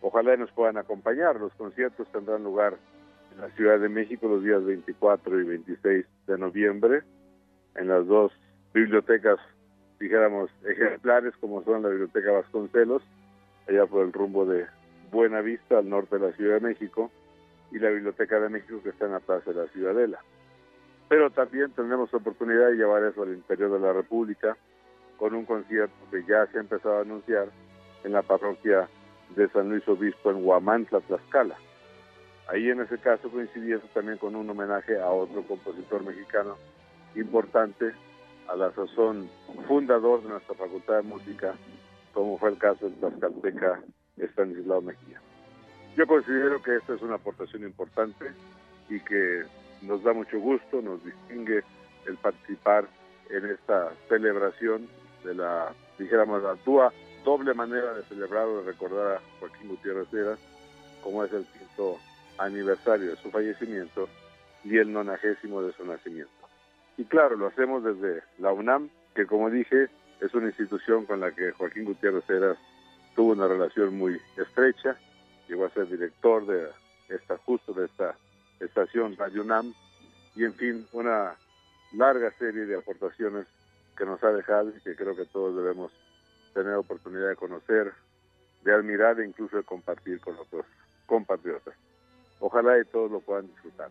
S13: Ojalá nos puedan acompañar. Los conciertos tendrán lugar en la Ciudad de México los días 24 y 26 de noviembre en las dos bibliotecas, dijéramos, ejemplares como son la Biblioteca Vasconcelos, allá por el rumbo de Buena Vista, al norte de la Ciudad de México, y la Biblioteca de México, que está en la Plaza de la Ciudadela. Pero también tendremos oportunidad de llevar eso al interior de la República, con un concierto que ya se ha empezado a anunciar en la parroquia de San Luis Obispo en Huamantla, Tlaxcala. Ahí en ese caso coincidiendo también con un homenaje a otro compositor mexicano importante, a la sazón fundador de nuestra Facultad de Música, como fue el caso de Tlaxcalteca Estanislao Mejía. Yo considero que esta es una aportación importante y que nos da mucho gusto, nos distingue el participar en esta celebración de la, dijéramos, la doble manera de celebrar o de recordar a Joaquín Gutiérrez Heras, como es el quinto aniversario de su fallecimiento y el nonagésimo de su nacimiento. Y claro, lo hacemos desde la UNAM, que como dije, es una institución con la que Joaquín Gutiérrez Heras tuvo una relación muy estrecha, llegó a ser director de esta, justo de esta estación Radio UNAM, y en fin, una larga serie de aportaciones que nos ha dejado y que creo que todos debemos tener oportunidad de conocer, de admirar e incluso de compartir con otros compatriotas. Ojalá y todos lo puedan disfrutar.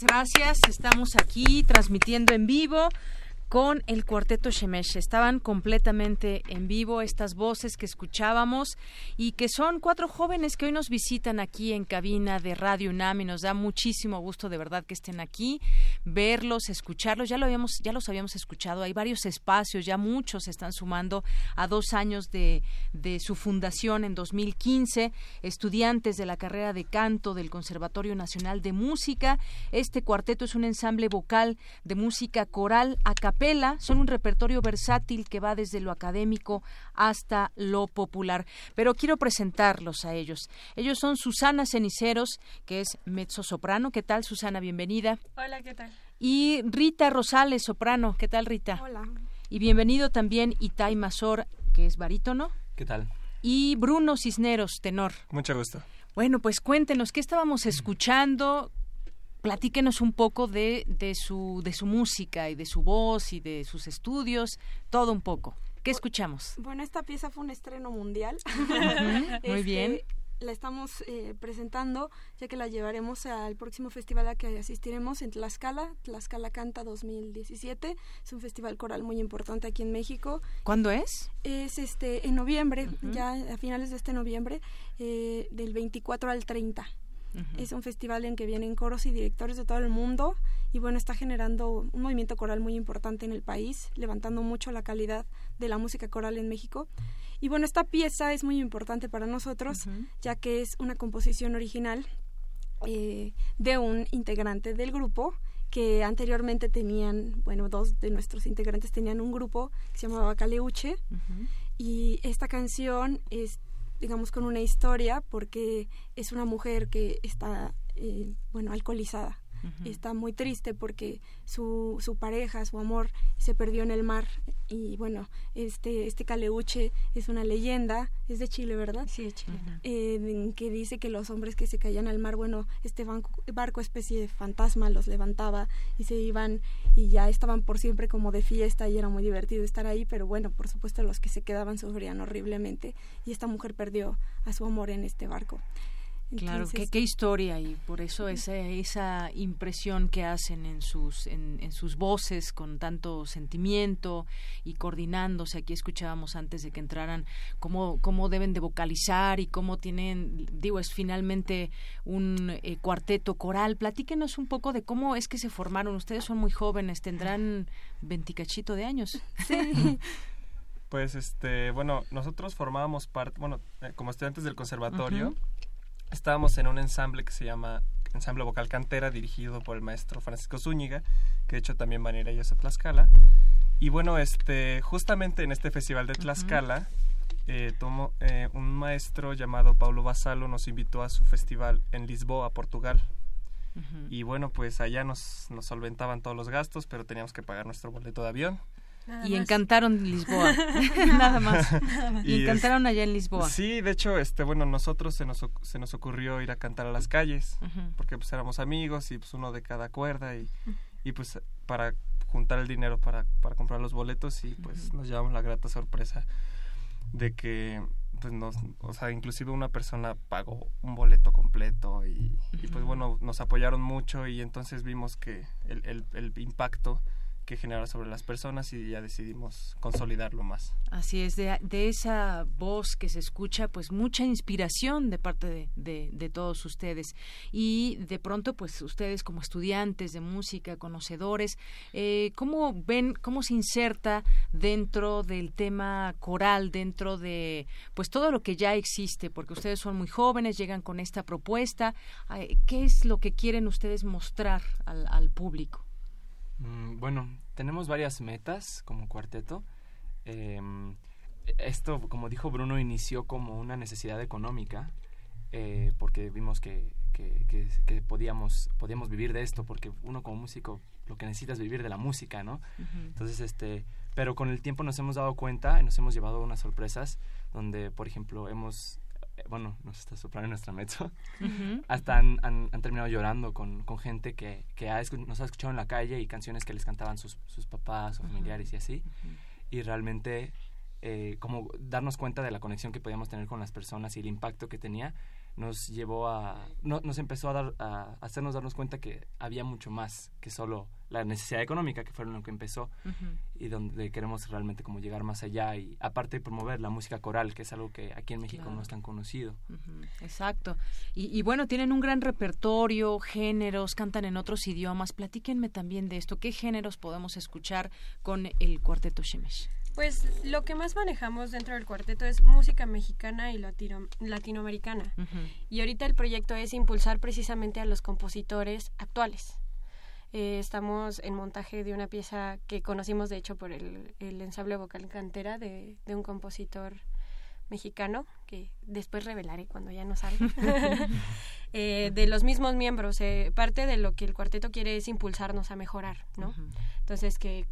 S1: Gracias. Estamos aquí transmitiendo en vivo con el cuarteto Shemesh. Estaban completamente en vivo estas voces que escuchábamos y que son cuatro jóvenes que hoy nos visitan aquí en cabina de Radio UNAM y nos da muchísimo gusto de verdad que estén aquí, verlos, escucharlos. Ya lo habíamos, ya los habíamos escuchado. Hay varios espacios, ya muchos se están sumando a dos años de, de su fundación en 2015. Estudiantes de la carrera de canto del Conservatorio Nacional de Música. Este cuarteto es un ensamble vocal de música coral a son un repertorio versátil que va desde lo académico hasta lo popular. Pero quiero presentarlos a ellos. Ellos son Susana Ceniceros, que es mezzo soprano. ¿Qué tal, Susana? Bienvenida.
S14: Hola, ¿qué tal?
S1: Y Rita Rosales, soprano. ¿Qué tal, Rita?
S14: Hola.
S1: Y bienvenido también Itai Mazor, que es barítono.
S15: ¿Qué tal?
S1: Y Bruno Cisneros, tenor.
S15: Mucho gusto.
S1: Bueno, pues cuéntenos, ¿qué estábamos escuchando? platíquenos un poco de, de, su, de su música y de su voz y de sus estudios, todo un poco. ¿Qué escuchamos?
S14: Bueno, esta pieza fue un estreno mundial.
S1: Muy bien.
S14: La estamos eh, presentando ya que la llevaremos al próximo festival a que asistiremos en Tlaxcala, Tlaxcala Canta 2017. Es un festival coral muy importante aquí en México.
S1: ¿Cuándo es?
S14: Es este en noviembre, ya a finales de este noviembre, eh, del 24 al 30. Es un festival en que vienen coros y directores de todo el mundo y bueno, está generando un movimiento coral muy importante en el país, levantando mucho la calidad de la música coral en México. Y bueno, esta pieza es muy importante para nosotros, ya que es una composición original eh, de un integrante del grupo que anteriormente tenían, bueno, dos de nuestros integrantes tenían un grupo que se llamaba Caleuche. Y esta canción es digamos, con una historia porque es una mujer que está, eh, bueno, alcoholizada está muy triste porque su, su pareja, su amor, se perdió en el mar. Y bueno, este, este caleuche es una leyenda, es de Chile, ¿verdad?
S1: Sí, de Chile.
S14: Eh, que dice que los hombres que se caían al mar, bueno, este banco, barco especie de fantasma los levantaba y se iban y ya estaban por siempre como de fiesta y era muy divertido estar ahí, pero bueno, por supuesto los que se quedaban sufrían horriblemente y esta mujer perdió a su amor en este barco
S1: claro, qué, historia y por eso esa, esa impresión que hacen en sus, en, en, sus voces con tanto sentimiento y coordinándose. Aquí escuchábamos antes de que entraran cómo, cómo deben de vocalizar y cómo tienen, digo, es finalmente un eh, cuarteto coral. Platíquenos un poco de cómo es que se formaron. Ustedes son muy jóvenes, tendrán veinticachito de años.
S14: Sí.
S15: Pues este, bueno, nosotros formábamos parte, bueno, eh, como estudiantes del conservatorio, estábamos en un ensamble que se llama Ensamble Vocal Cantera, dirigido por el maestro Francisco Zúñiga, que de hecho también van a ir ellos a Tlaxcala. Y bueno, este, justamente en este festival de Tlaxcala, eh, eh, un maestro llamado Paulo Basalo nos invitó a su festival en Lisboa, Portugal. Y bueno, pues allá nos, nos solventaban todos los gastos, pero teníamos que pagar nuestro boleto de avión
S1: y encantaron Lisboa, nada más. y, encantaron allá en Lisboa.
S15: Sí, de hecho, este, bueno, nosotros se nos, se nos ocurrió ir a cantar a las calles, porque pues éramos amigos y pues uno de cada cuerda y, y pues para juntar el dinero para, para comprar los boletos y pues nos llevamos la grata sorpresa de que pues nos, o sea, inclusive una persona pagó un boleto completo y, pues bueno, nos apoyaron mucho y entonces vimos que el, el, el impacto que genera sobre las personas y ya decidimos consolidarlo más.
S1: Así es, de, esa voz que se escucha, pues mucha inspiración de parte de, de, todos ustedes. Y de pronto, pues ustedes como estudiantes de música, conocedores, eh, ¿cómo ven, cómo se inserta dentro del tema coral, dentro de, pues todo lo que ya existe? Porque ustedes son muy jóvenes, llegan con esta propuesta. ¿Qué es lo que quieren ustedes mostrar al, al público?
S15: Mm, bueno, tenemos varias metas como cuarteto. Em, esto, como dijo Bruno, inició como una necesidad económica, eh, porque vimos que, que, podíamos, podíamos vivir de esto, porque uno como músico lo que necesita es vivir de la música, ¿no? Entonces, este, pero con el tiempo nos hemos dado cuenta y nos hemos llevado unas sorpresas donde, por ejemplo, hemos bueno, nos está soprando nuestra mezzo, hasta han, han, terminado llorando con, con gente que, que ha, nos ha escuchado en la calle y canciones que les cantaban sus, sus papás o familiares y así. Y realmente, eh, como darnos cuenta de la conexión que podíamos tener con las personas y el impacto que tenía, nos llevó a, no, nos empezó a, dar, a hacernos darnos cuenta que había mucho más que solo la necesidad económica, que fue lo que empezó, y donde queremos realmente como llegar más allá, y aparte de promover la música coral, que es algo que aquí en México no es tan conocido.
S1: Exacto. Y, y, bueno, tienen un gran repertorio, géneros, cantan en otros idiomas. Platíquenme también de esto. ¿Qué géneros podemos escuchar con el cuarteto Shemesh?
S16: Pues lo que más manejamos dentro del cuarteto es música mexicana y latino, latinoamericana. Y ahorita el proyecto es impulsar precisamente a los compositores actuales. Eh, estamos en montaje de una pieza que conocimos, de hecho, por el, el ensamble vocal cantera de, de un compositor mexicano, que después revelaré cuando ya no salga, eh, de los mismos miembros. Eh, parte de lo que el cuarteto quiere es impulsarnos a mejorar, ¿no? Entonces, que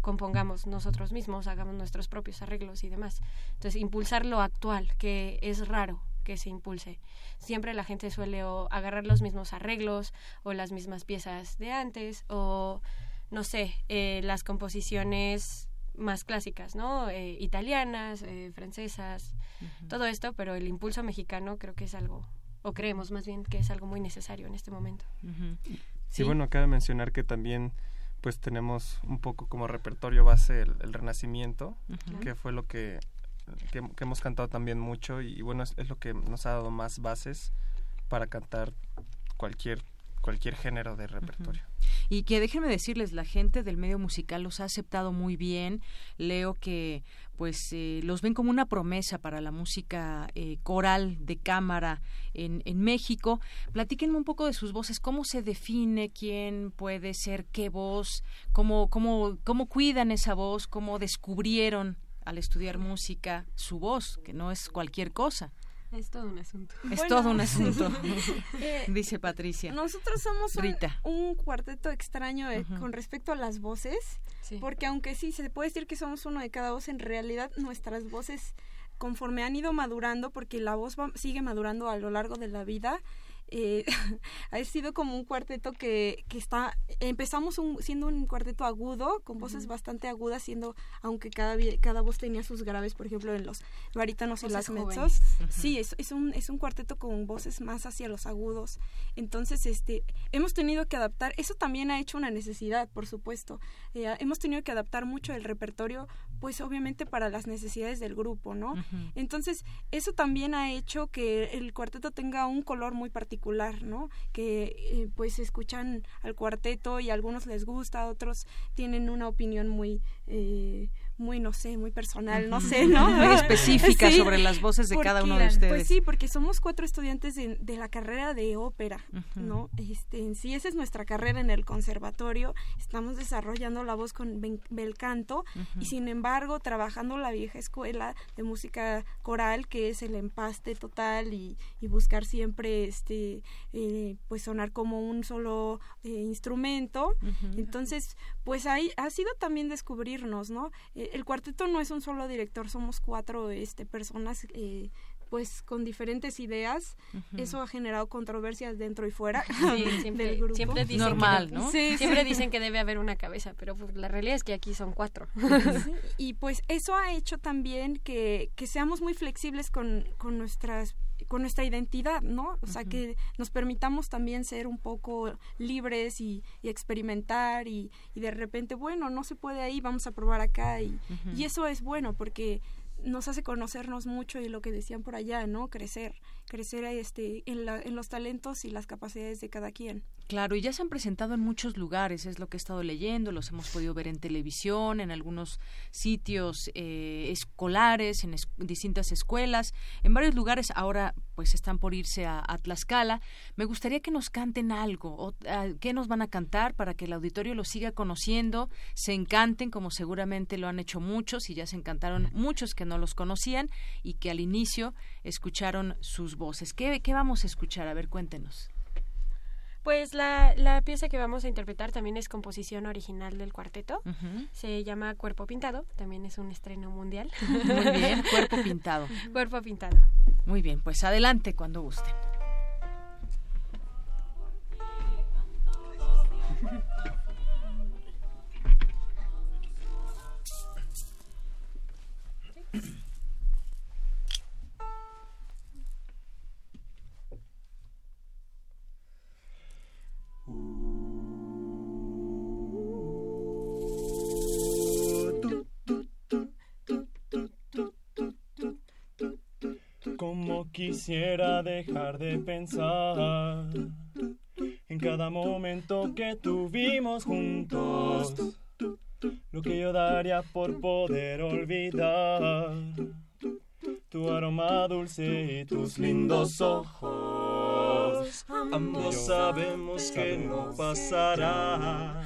S16: compongamos nosotros mismos, hagamos nuestros propios arreglos y demás. Entonces, impulsar lo actual, que es raro que se impulse. Siempre la gente suele o agarrar los mismos arreglos o las mismas piezas de antes o, no sé, eh, las composiciones más clásicas, ¿no? Eh, italianas, eh, francesas, todo esto, pero el impulso mexicano creo que es algo, o creemos más bien que es algo muy necesario en este momento.
S17: sí, bueno, cabe mencionar que también pues tenemos un poco como repertorio base el, Renacimiento, que fue lo que, que, hemos cantado también mucho y, bueno, es, es, lo que nos ha dado más bases para cantar cualquier cualquier género de repertorio.
S1: Y que déjenme decirles, la gente del medio musical los ha aceptado muy bien. Leo que pues eh, los ven como una promesa para la música eh, coral de cámara en, en México. Platíquenme un poco de sus voces, cómo se define quién puede ser qué voz, cómo, cómo, cómo cuidan esa voz, cómo descubrieron al estudiar música su voz, que no es cualquier cosa.
S16: Es todo un asunto.
S1: Es todo un asunto, eh, dice Patricia.
S14: Nosotros somos un, cuarteto extraño eh, con respecto a las voces, porque aunque sí se puede decir que somos uno de cada voz, en realidad nuestras voces conforme han ido madurando, porque la voz sigue madurando a lo largo de la vida, eh, ha sido como un cuarteto que, que está, empezamos siendo un cuarteto agudo, con voces bastante agudas, siendo, aunque cada, cada voz tenía sus graves, por ejemplo, en los barítonos y las mezzos. Sí, es, es, un, es un cuarteto con voces más hacia los agudos. Entonces, este, hemos tenido que adaptar, eso también ha hecho una necesidad, por supuesto. Eh, hemos tenido que adaptar mucho el repertorio, pues obviamente para las necesidades del grupo, ¿no? Entonces, eso también ha hecho que el cuarteto tenga un color muy particular ¿no? Que eh, pues escuchan al cuarteto y a algunos les gusta, otros tienen una opinión muy eh, muy, no sé, muy personal, no sé, ¿no?
S1: Muy específica sobre las voces de cada uno de ustedes.
S14: Pues sí, porque somos cuatro estudiantes de, la carrera de ópera, ¿no? Este, en sí, esa es nuestra carrera en el conservatorio. Estamos desarrollando la voz con bel canto y sin embargo trabajando la vieja escuela de música coral, que es el empaste total y, buscar siempre, este, eh, pues sonar como un solo eh, instrumento. Entonces, pues ahí ha sido también descubrirnos, ¿no? Eh, el cuarteto no es un solo director, somos cuatro este, personas eh, pues con diferentes ideas. Eso ha generado controversias dentro y fuera
S16: siempre,
S14: del grupo.
S16: Siempre dicen
S1: Normal,
S16: que,
S1: ¿no?
S16: siempre dicen que debe haber una cabeza, pero pues, la realidad es que aquí son cuatro.
S14: y pues eso ha hecho también que, que seamos muy flexibles con, con nuestras con nuestra identidad, ¿no? O sea, que nos permitamos también ser un poco libres y, experimentar y, y, de repente, bueno, no se puede ahí, vamos a probar acá y, y eso es bueno porque nos hace conocernos mucho y lo que decían por allá, ¿no? Crecer, crecer este, en, la, en los talentos y las capacidades de cada quien.
S1: Claro, y ya se han presentado en muchos lugares, es lo que he estado leyendo, los hemos podido ver en televisión, en algunos sitios eh, escolares, en distintas escuelas, en varios lugares. Ahora, pues están por irse a, Tlaxcala. Me gustaría que nos canten algo. O, ¿Qué nos van a cantar para que el auditorio lo siga conociendo, se encanten, como seguramente lo han hecho muchos y ya se encantaron muchos que no los conocían y que al inicio escucharon sus voces? ¿Qué, qué vamos a escuchar? A ver, cuéntenos.
S16: Pues la, la, pieza que vamos a interpretar también es composición original del cuarteto. Se llama Cuerpo Pintado, también es un estreno mundial.
S1: Muy bien, Cuerpo Pintado.
S16: Cuerpo Pintado.
S1: Muy bien, pues adelante cuando gusten.
S18: Como quisiera dejar de pensar en cada momento que tuvimos juntos. Lo que yo daría por poder olvidar tu aroma dulce y tus lindos ojos. Ambos sabemos que no pasará.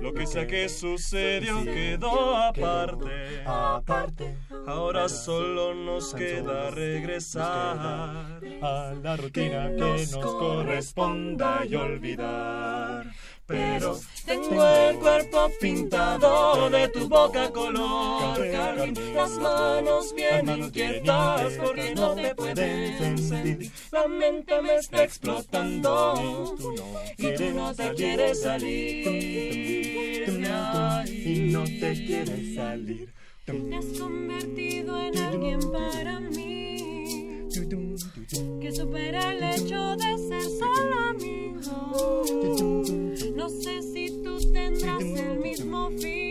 S18: Lo que sea que sucedió quedó aparte. Aparte. Ahora solo nos queda regresar a la rutina que nos corresponda y olvidar. Pero tengo el cuerpo pintado de tu boca color carmín, las manos bien inquietas porque no te pueden sentir. La mente me está explotando y tú no te quieres salir. Y no te quieres salir.
S19: Te has convertido en alguien para mí que supera el hecho de ser solo amigo. No sé si tú tendrás el mismo fin.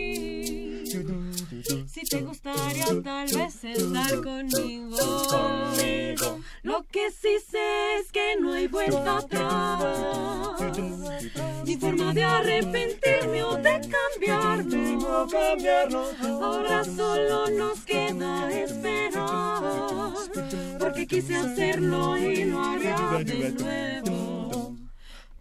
S19: Te gustaría tal vez estar conmigo. Lo que sí sé es que no hay vuelta atrás. Ni forma de arrepentirme o de cambiarme. Ahora solo nos queda esperar. Porque quise hacerlo y lo haría de nuevo.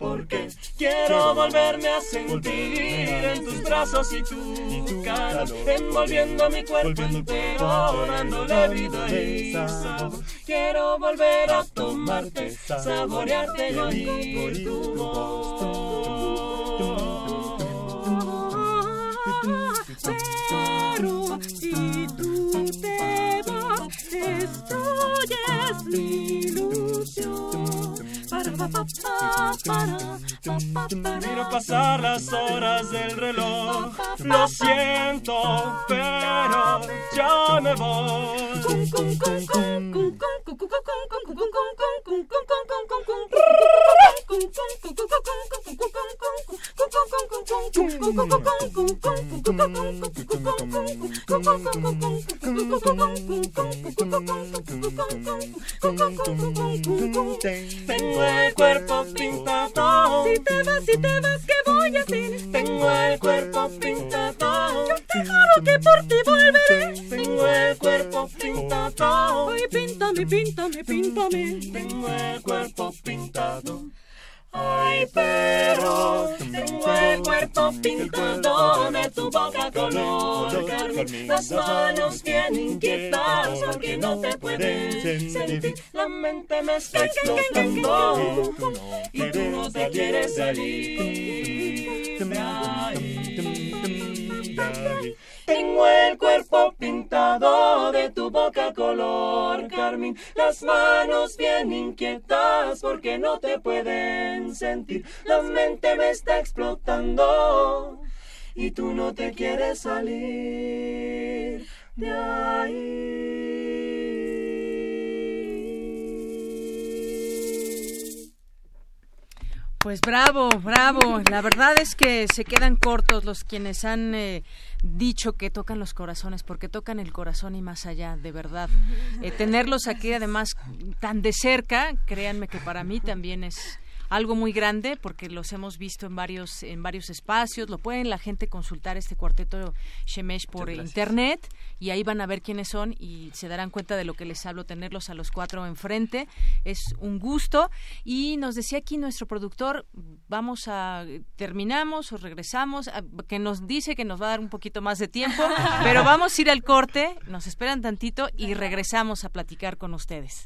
S18: Porque quiero volverme a sentir en tus brazos y tu calor, envolviendo mi cuerpo entero, dándole vida y sabor. Quiero volver a tomarte, saborearte y oír tu voz.
S19: Pero si tú te vas, destruyes mi ilusión.
S18: Quiero pasar las horas del reloj. Lo siento, pero ya me voy. El cuerpo pintado.
S19: Si te vas, si te vas, ¿qué voy a hacer?
S18: Tengo el cuerpo pintado.
S19: Yo te juro que por ti volveré.
S18: Tengo el cuerpo pintado.
S19: Ay, píntame, píntame, píntame.
S18: Tengo el cuerpo pintado. Ay, pero tengo el cuerpo pintado de tu boca color carmín. Las manos bien inquietas porque no te pueden sentir. La mente me está explotando y tú no te quieres salir de ahí. Tengo el cuerpo pintado de tu boca color carmín, las manos bien inquietas porque no te pueden sentir. La mente me está explotando y tú no te quieres salir de ahí.
S1: Pues bravo, bravo. La verdad es que se quedan cortos los quienes han eh, dicho que tocan los corazones, porque tocan el corazón y más allá, de verdad. Eh, tenerlos aquí además tan de cerca, créanme que para mí también es algo muy grande porque los hemos visto en varios en varios espacios. Lo pueden la gente consultar este cuarteto Shemesh por internet y ahí van a ver quiénes son y se darán cuenta de lo que les hablo tenerlos a los cuatro enfrente. Es un gusto. Y nos decía aquí nuestro productor vamos a terminamos o regresamos a- que nos dice que nos va a dar un poquito más de tiempo pero vamos a ir al corte nos esperan tantito y regresamos a platicar con ustedes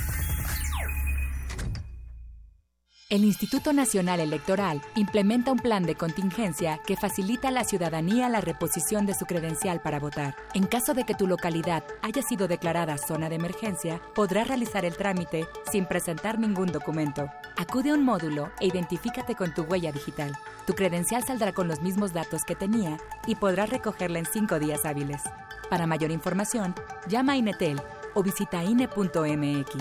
S20: El Instituto Nacional Electoral implementa un plan de contingencia que facilita a la ciudadanía la reposición de su credencial para votar. En caso de que tu localidad haya sido declarada zona de emergencia, podrás realizar el trámite sin presentar ningún documento. Acude a un módulo e identifícate con tu huella digital. Tu credencial saldrá con los mismos datos que tenía y podrás recogerla en cinco días hábiles. Para mayor información, llama a Inetel o visita INE.mx.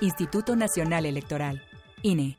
S20: Instituto Nacional Electoral. INE.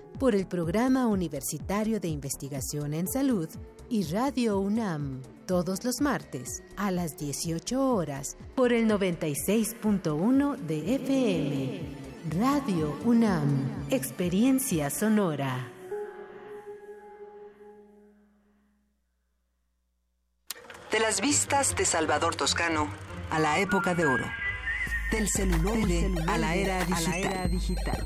S21: por el Programa Universitario de Investigación en Salud y Radio UNAM, todos los martes a las 18 horas por el 96.1 de FM. Radio UNAM, Experiencia Sonora.
S22: De las vistas de Salvador Toscano a la época de oro. Del celular a la era digital.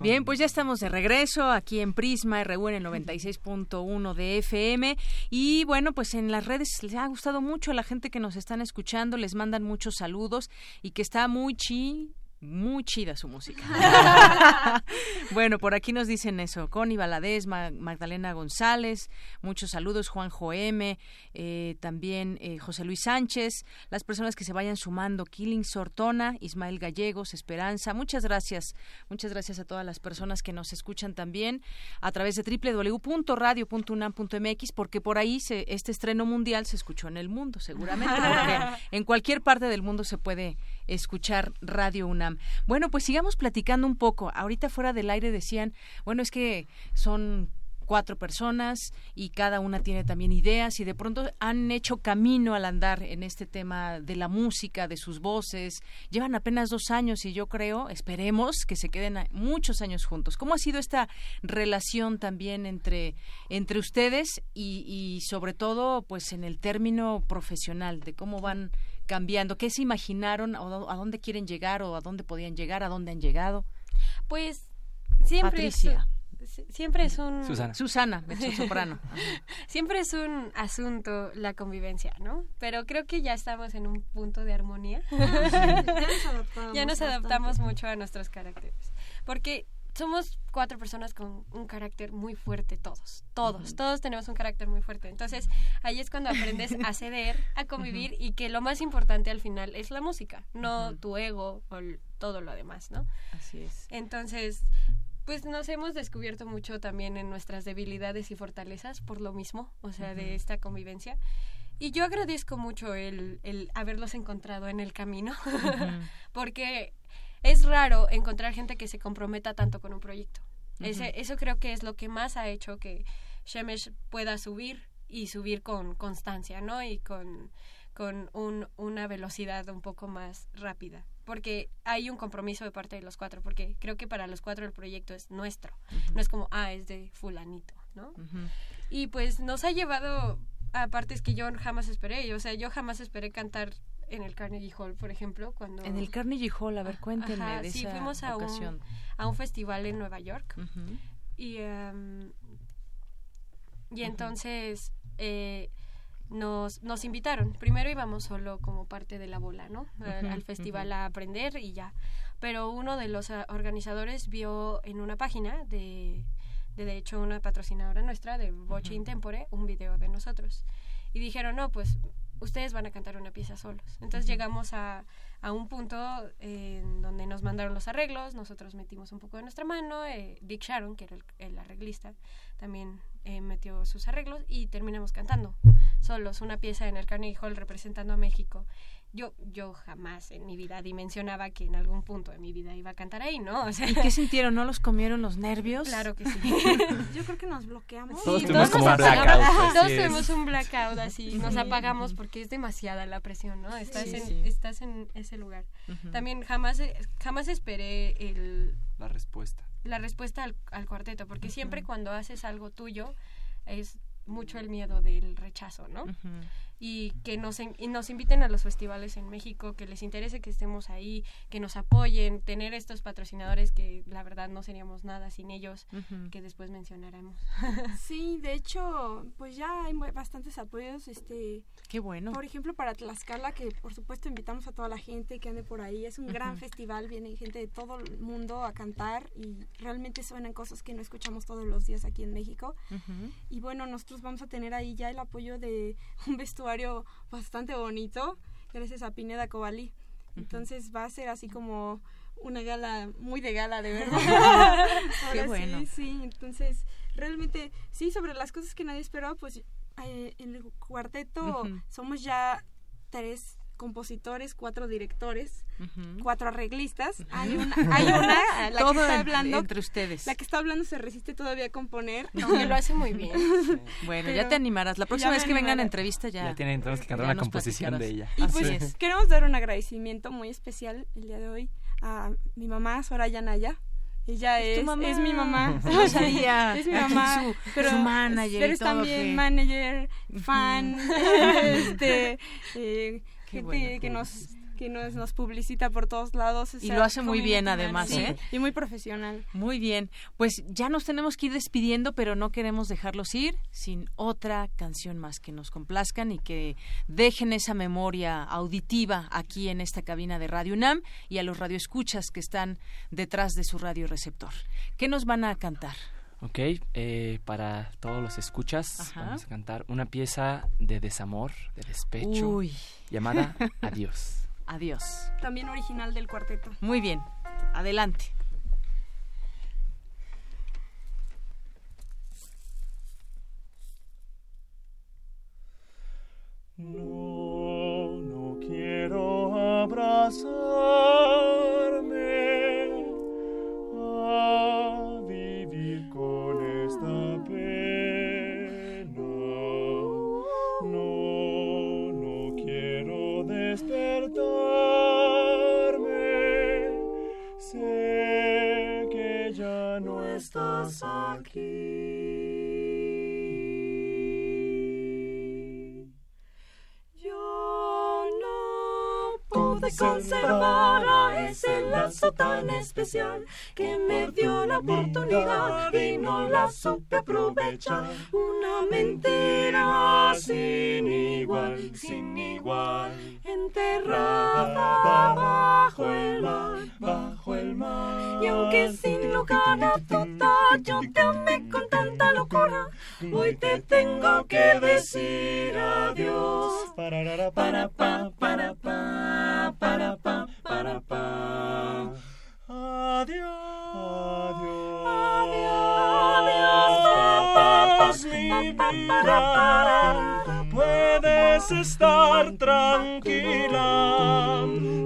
S1: Bien, pues ya estamos de regreso aquí en Prisma RU en el 96.1 de FM y bueno, pues en las redes les ha gustado mucho a la gente que nos están escuchando, les mandan muchos saludos y que está muy chi muy chida su música. bueno, por aquí nos dicen eso. Connie Valadez, Magdalena González, muchos saludos. Juan Joem, eh, también eh, José Luis Sánchez, las personas que se vayan sumando. Killing Sortona, Ismael Gallegos, Esperanza. Muchas gracias. Muchas gracias a todas las personas que nos escuchan también a través de www.radio.unam.mx porque por ahí se, este estreno mundial se escuchó en el mundo, seguramente. Porque en cualquier parte del mundo se puede escuchar Radio UNAM. Bueno, pues sigamos platicando un poco. Ahorita fuera del aire decían, bueno, es que son cuatro personas y cada una tiene también ideas y de pronto han hecho camino al andar en este tema de la música, de sus voces. Llevan apenas dos años y yo creo, esperemos que se queden muchos años juntos. ¿Cómo ha sido esta relación también entre, entre ustedes y, y sobre todo pues en el término profesional de cómo van cambiando? ¿Qué se imaginaron? ¿A dónde quieren llegar o a dónde podían llegar? ¿A dónde han llegado?
S16: Pues siempre
S1: Patricia.
S16: Es, siempre es un
S1: Susana, Susana soprano.
S16: siempre es un asunto la convivencia, ¿no? Pero creo que ya estamos en un punto de armonía. ya nos adaptamos mucho a nuestros caracteres. Porque somos cuatro personas con un carácter muy fuerte, todos, todos, todos tenemos un carácter muy fuerte. Entonces, ahí es cuando aprendes a ceder, a convivir y que lo más importante al final es la música, no tu ego o todo lo demás, ¿no?
S1: Así es.
S16: Entonces, pues nos hemos descubierto mucho también en nuestras debilidades y fortalezas por lo mismo, o sea, de esta convivencia. Y yo agradezco mucho el, el haberlos encontrado en el camino, porque es raro encontrar gente que se comprometa tanto con un proyecto. Ese, eso creo que es lo que más ha hecho que Shemesh pueda subir y subir con constancia, ¿no? Y con, con un, una velocidad un poco más rápida. Porque hay un compromiso de parte de los cuatro, porque creo que para los cuatro el proyecto es nuestro. No es como, ah, es de fulanito, ¿no? Y pues nos ha llevado a partes que yo jamás esperé. O sea, yo jamás esperé cantar en el Carnegie Hall, por ejemplo, cuando...
S1: En el Carnegie Hall, a ver, cuéntenme de
S16: sí,
S1: esa
S16: fuimos a
S1: ocasión.
S16: Un, a un festival en Nueva York y, um, y entonces eh, nos, nos invitaron. Primero íbamos solo como parte de la bola, ¿no? Al, festival a aprender y ya. Pero uno de los ah, organizadores vio en una página de, de, hecho, una patrocinadora nuestra, de Boche Intempore, un video de nosotros. Y dijeron, no, pues ustedes van a cantar una pieza solos. Entonces llegamos a, a, un punto en donde nos mandaron los arreglos, nosotros metimos un poco de nuestra mano, eh, Dick Sharon, que era el, arreglista, también eh, metió sus arreglos y terminamos cantando solos una pieza en el Carnegie Hall representando a México yo, yo jamás en mi vida dimensionaba que en algún punto de mi vida iba a cantar ahí, ¿no?
S1: O sea, ¿Y qué sintieron? ¿No los comieron los nervios?
S16: Claro que sí.
S14: yo creo que nos bloqueamos.
S15: todos tuvimos como un blackout.
S16: Todos tuvimos un blackout así, nos apagamos porque es demasiada la presión, ¿no? Estás, en, estás en ese lugar. También jamás, jamás esperé el...
S15: La respuesta.
S16: La respuesta al, al cuarteto, porque siempre cuando haces algo tuyo es mucho el miedo del rechazo, ¿no? Y que nos, y nos inviten a los festivales en México, que les interese que estemos ahí, que nos apoyen, tener estos patrocinadores que la verdad no seríamos nada sin ellos, que después mencionaremos.
S14: sí, de hecho, pues ya hay bastantes apoyos, este...
S1: Qué bueno.
S14: Por ejemplo, para Tlaxcala, que por supuesto invitamos a toda la gente que ande por ahí, es un gran festival, viene gente de todo el mundo a cantar y realmente suenan cosas que no escuchamos todos los días aquí en México. Y bueno, nosotros vamos a tener ahí ya el apoyo de un vestuario bastante bonito, gracias a Pineda Cobalí. Entonces va a ser así como una gala, muy de gala, de verdad.
S1: Qué bueno.
S14: Sí, sí, entonces realmente, sí, sobre las cosas que nadie esperaba, pues eh, en el cuarteto somos ya tres compositores, cuatro directores, cuatro arreglistas. Hay una, hay una la que está hablando
S1: entre ustedes.
S14: La que está hablando se resiste todavía a componer.
S16: No, que lo hace muy bien.
S1: Bueno, ya te animarás. La próxima vez que vengan a entrevista ya.
S15: Ya tienen entonces que cantar una composición de ella.
S14: Y pues queremos dar un agradecimiento muy especial el día de hoy a mi mamá Soraya Naya. Ella es, es, mi mamá.
S1: es mi mamá. Su, pero, su manager.
S14: Pero es también manager, fan, este, eh, gente que nos que nos, nos, publicita por todos lados.
S1: y lo hace muy bien además, ¿eh?
S14: Y muy profesional.
S1: Muy bien. Pues ya nos tenemos que ir despidiendo, pero no queremos dejarlos ir sin otra canción más que nos complazcan y que dejen esa memoria auditiva aquí en esta cabina de Radio UNAM y a los radioescuchas que están detrás de su radio receptor. ¿Qué nos van a cantar?
S15: Ok, eh, para todos los escuchas vamos a cantar una pieza de desamor, de despecho, llamada Adiós.
S1: Adiós.
S14: También original del cuarteto.
S1: Muy bien, adelante.
S23: No, no quiero abrazar.
S18: Conservar a ese lazo tan especial que me dio la oportunidad y no la supe aprovechar. Una mentira sin igual, sin igual, enterrada bajo el mar, bajo el mar. Y aunque sin lugar a duda yo te amé con tanta locura, hoy te tengo que decir adiós. Para, para, para para Puedes estar tranquila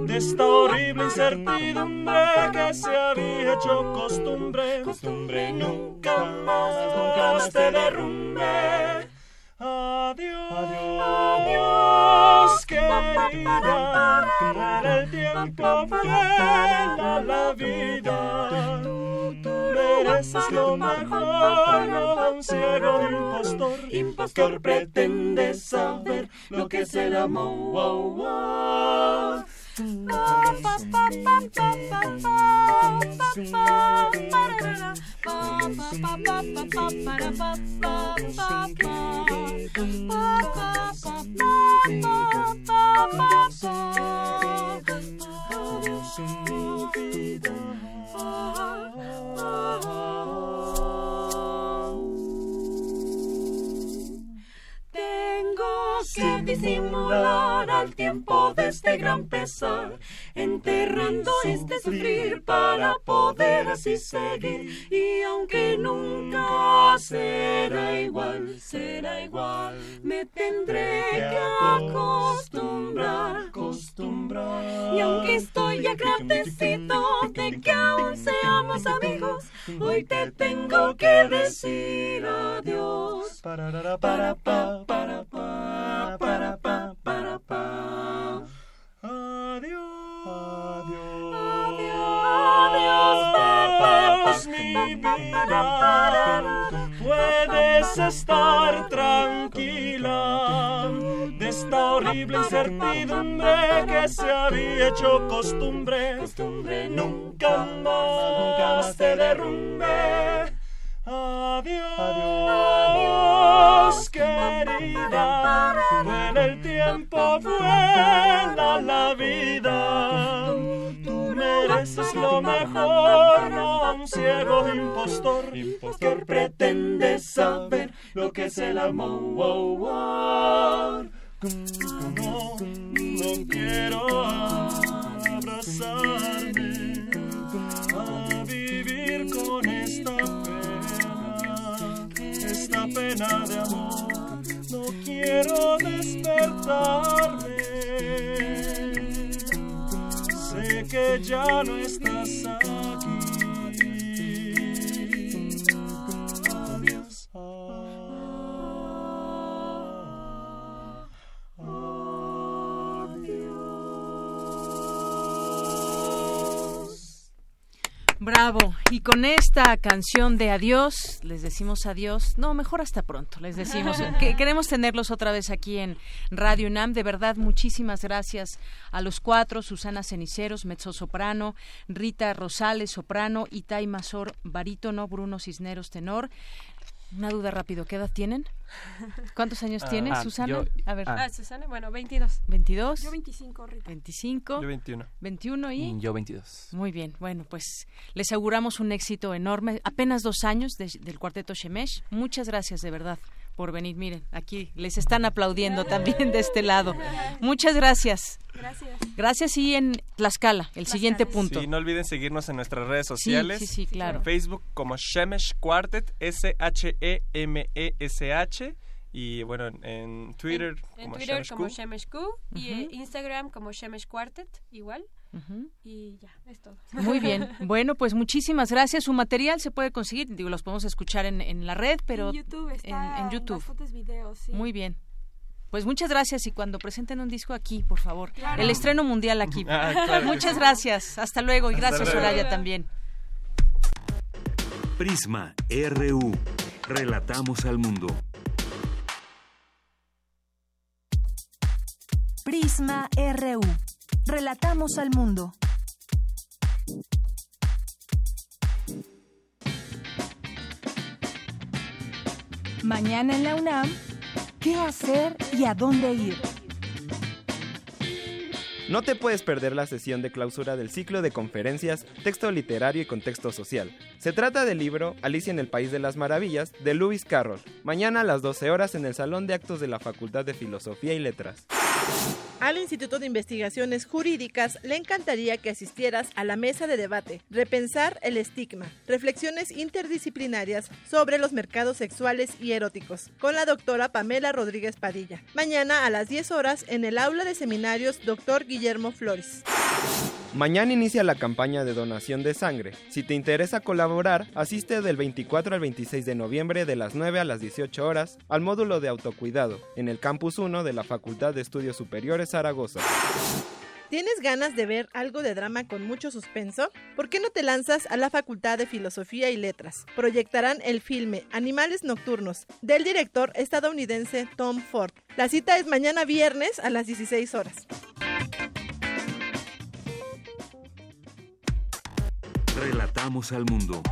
S18: de esta horrible incertidumbre que se había hecho costumbre. Costumbre nunca más, nunca más te derrumbe. Adiós, adiós, querida, el tiempo fiel a la vida eres es lo mejor, no un ciego impostor. Impostor pretende saber lo que es el amor. oh, oh, Que disimular al tiempo de este gran pesar, enterrando este sufrir para poder así seguir. Y aunque nunca será igual, será igual, me tendré que acostumbrar, acostumbrar. Y aunque estoy agradecido de que aún seamos amigos, hoy te tengo que decir adiós. Para, para, para, para, para, para, para, para, para. Adiós. Adiós. Adiós. mi vida. Puedes estar tranquila de esta horrible incertidumbre que se había hecho costumbre. Nunca más, nunca más te derrumbe. Adiós, Adiós, querida. Vuela el tiempo, vuela la vida. Tú mereces lo mejor, no un ciego impostor, que pretende saber lo que es el amor. No, no quiero abrazarme a vivir con esta pena de amor. No quiero despertarme. Sé que ya no estás
S1: esta canción de adiós, les decimos adiós. No, mejor hasta pronto, les decimos. que queremos tenerlos otra vez aquí en Radio UNAM. De verdad, muchísimas gracias a los cuatro, Susana Ceniceros, mezzo soprano, Rita Rosales, soprano, Itai Mazor, barítono, Bruno Cisneros, tenor. Una duda rápido, ¿qué edad tienen? ¿Cuántos años
S15: Ah,
S1: tienes,
S15: ah,
S1: Susana?
S15: yo-
S1: A ver.
S16: Ah, Susana, bueno, 22.
S1: 22.
S14: Yo 25, Rita.
S1: 25.
S15: Yo 21.
S1: 21 y...
S15: Y yo 22.
S1: Muy bien, bueno, pues les auguramos un éxito enorme. Apenas dos años de- del cuarteto Shemesh. Muchas gracias de verdad por venir. Miren, aquí les están aplaudiendo también de este lado. Muchas gracias.
S14: Gracias.
S1: Gracias y en Tlaxcala, el siguiente punto.
S17: Sí, no olviden seguirnos en nuestras redes sociales.
S1: sí, sí, claro.
S17: En Facebook como Shemesh Quartet, E S-H-E-M-E-S-H. Y bueno, en, en Twitter
S16: En
S17: como
S16: Twitter
S17: Shemesh
S16: como
S17: Q.
S16: Shemesh Q y en
S1: Ujú.
S16: Instagram como Shemesh Quartet, igual. Y ya, es todo.
S1: Muy bien. Bueno, pues muchísimas gracias. Su material se puede conseguir, digo, los podemos escuchar en, en la red, pero
S14: en YouTube está
S1: en- en YouTube.
S14: fotos, videos, sí.
S1: Muy bien. Pues muchas gracias y cuando presenten un disco aquí, por favor.
S14: Claro.
S1: El estreno mundial aquí.
S17: Ah, claro
S1: muchas
S17: sí.
S1: gracias. Hasta luego y
S17: Hasta
S1: gracias
S17: luego.
S1: Soraya también.
S2: Prisma RU. Relatamos al mundo.
S3: Prisma RU. Relatamos al mundo. Mañana en la UNAM, ¿qué hacer y a dónde ir?
S4: No te puedes perder la sesión de clausura del ciclo de conferencias Texto Literario y Contexto Social. Se trata del libro Alicia en el País de las Maravillas de Lewis Carroll, mañana a las 12 horas en el Salón de Actos de la Facultad de Filosofía y Letras.
S5: Al Instituto de Investigaciones Jurídicas le encantaría que asistieras a la mesa de debate Repensar el estigma, reflexiones interdisciplinarias sobre los mercados sexuales y eróticos, con la doctora Pamela Rodríguez Padilla. Mañana a las 10 horas en el aula de seminarios Dr. Guillermo Flores.
S4: Mañana inicia la campaña de donación de sangre. Si te interesa colaborar, asiste del 24 al 26 de noviembre de las 9 a las 18 horas al módulo de autocuidado en el Campus 1 de la Facultad de Estudios Superiores Zaragoza.
S5: ¿Tienes ganas de ver algo de drama con mucho suspenso? ¿Por qué no te lanzas a la Facultad de Filosofía y Letras? Proyectarán el filme Animales Nocturnos del director estadounidense Tom Ford. La cita es mañana viernes a las 16 horas.
S2: Relatamos al mundo.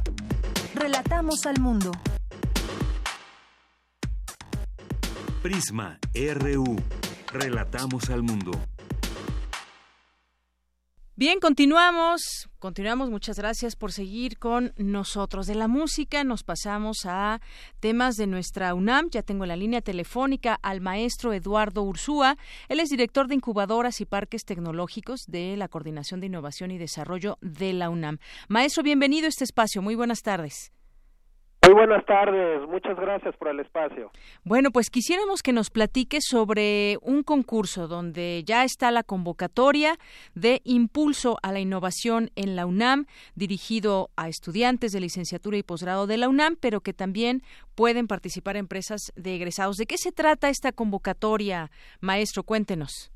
S3: Relatamos al mundo.
S2: Prisma RU. Relatamos al mundo.
S1: Bien, continuamos. Continuamos. Muchas gracias por seguir con nosotros. De la música nos pasamos a temas de nuestra UNAM. Ya tengo en la línea telefónica al maestro Eduardo Ursúa. Él es director de incubadoras y parques tecnológicos de la Coordinación de Innovación y Desarrollo de la UNAM. Maestro, bienvenido a este espacio. Muy buenas tardes.
S24: Muy buenas tardes, muchas gracias por el espacio.
S1: Bueno, pues quisiéramos que nos platique sobre un concurso donde ya está la convocatoria de impulso a la innovación en la UNAM, dirigido a estudiantes de licenciatura y posgrado de la UNAM, pero que también pueden participar empresas de egresados. ¿De qué se trata esta convocatoria, maestro? Cuéntenos.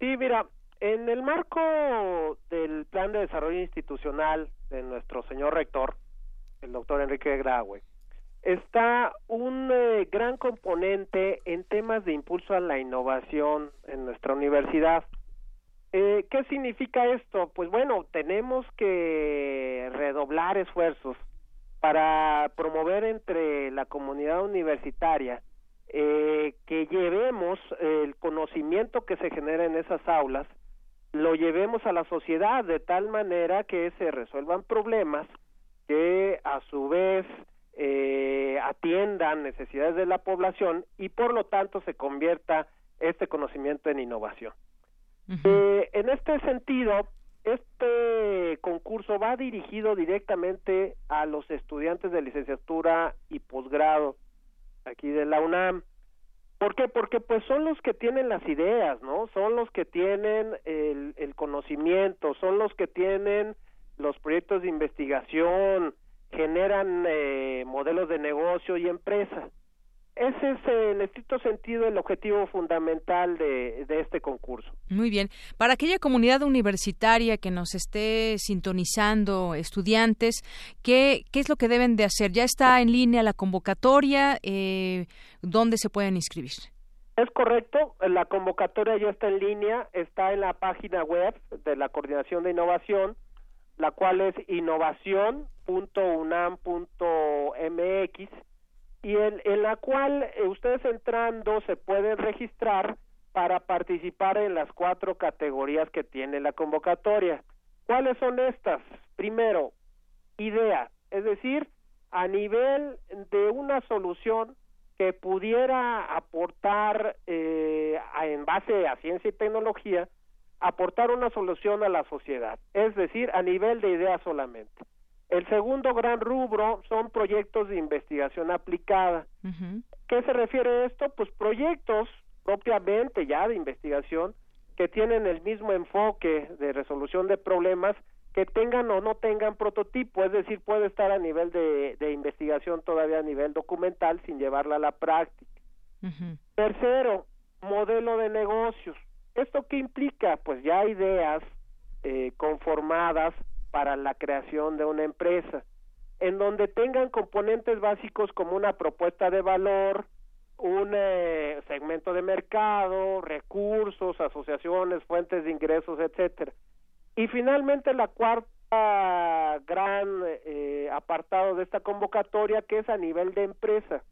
S24: Sí, mira, en el marco del Plan de Desarrollo Institucional de nuestro señor rector, el doctor Enrique Graue, está un eh, gran componente en temas de impulso a la innovación en nuestra universidad. Eh, ¿Qué significa esto? Pues bueno, tenemos que redoblar esfuerzos para promover entre la comunidad universitaria eh, que llevemos el conocimiento que se genera en esas aulas, lo llevemos a la sociedad de tal manera que se resuelvan problemas que a su vez eh, atiendan necesidades de la población y por lo tanto se convierta este conocimiento en innovación. eh, en este sentido, este concurso va dirigido directamente a los estudiantes de licenciatura y posgrado aquí de la UNAM. ¿Por qué? Porque pues son los que tienen las ideas, ¿no? Son los que tienen el, el conocimiento, son los que tienen los proyectos de investigación, generan eh, modelos de negocio y empresa. Ese es en estricto sentido el objetivo fundamental de, de, este concurso.
S1: Muy bien. Para aquella comunidad universitaria que nos esté sintonizando, estudiantes, ¿qué, qué es lo que deben de hacer? ¿Ya está en línea la convocatoria? Eh, ¿Dónde se pueden inscribir?
S24: Es correcto, la convocatoria ya está en línea, está en la página web de la Coordinación de Innovación, la cual es innovación.unam.mx y en, en la cual eh, ustedes entrando se pueden registrar para participar en las cuatro categorías que tiene la convocatoria. ¿Cuáles son estas? Primero, idea, es decir, a nivel de una solución que pudiera aportar eh, en base a ciencia y tecnología, aportar una solución a la sociedad, es decir, a nivel de idea solamente. El segundo gran rubro son proyectos de investigación aplicada. ¿Qué se refiere a esto? Pues proyectos propiamente ya de investigación que tienen el mismo enfoque de resolución de problemas que tengan o no tengan prototipo, es decir, puede estar a nivel de, de investigación todavía a nivel documental sin llevarla a la práctica. Tercero, modelo de negocios. ¿Esto qué implica? Pues ya ideas eh, conformadas para la creación de una empresa, en donde tengan componentes básicos como una propuesta de valor, un eh, segmento de mercado, recursos, asociaciones, fuentes de ingresos, etcétera. Y finalmente la cuarta gran eh, apartado de esta convocatoria que es a nivel de empresa.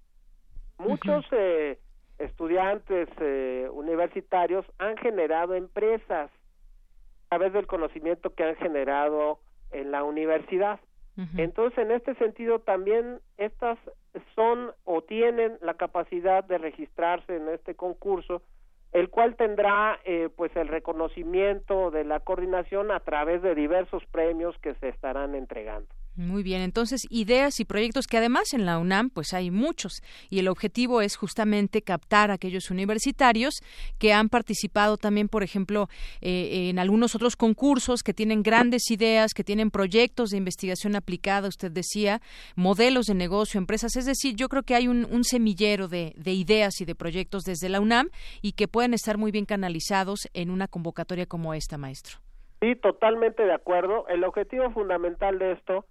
S24: Muchos eh, estudiantes eh, universitarios han generado empresas a través del conocimiento que han generado en la universidad. Entonces, en este sentido, también estas son o tienen la capacidad de registrarse en este concurso, el cual tendrá eh, pues el reconocimiento de la coordinación a través de diversos premios que se estarán entregando.
S1: Muy bien, entonces ideas y proyectos que además en la UNAM pues hay muchos y el objetivo es justamente captar a aquellos universitarios que han participado también, por ejemplo, eh, en algunos otros concursos que tienen grandes ideas, que tienen proyectos de investigación aplicada, usted decía, modelos de negocio, empresas, es decir, yo creo que hay un, un semillero de, de ideas y de proyectos desde la UNAM y que pueden estar muy bien canalizados en una convocatoria como esta, maestro.
S24: Sí, totalmente de acuerdo. El objetivo fundamental de esto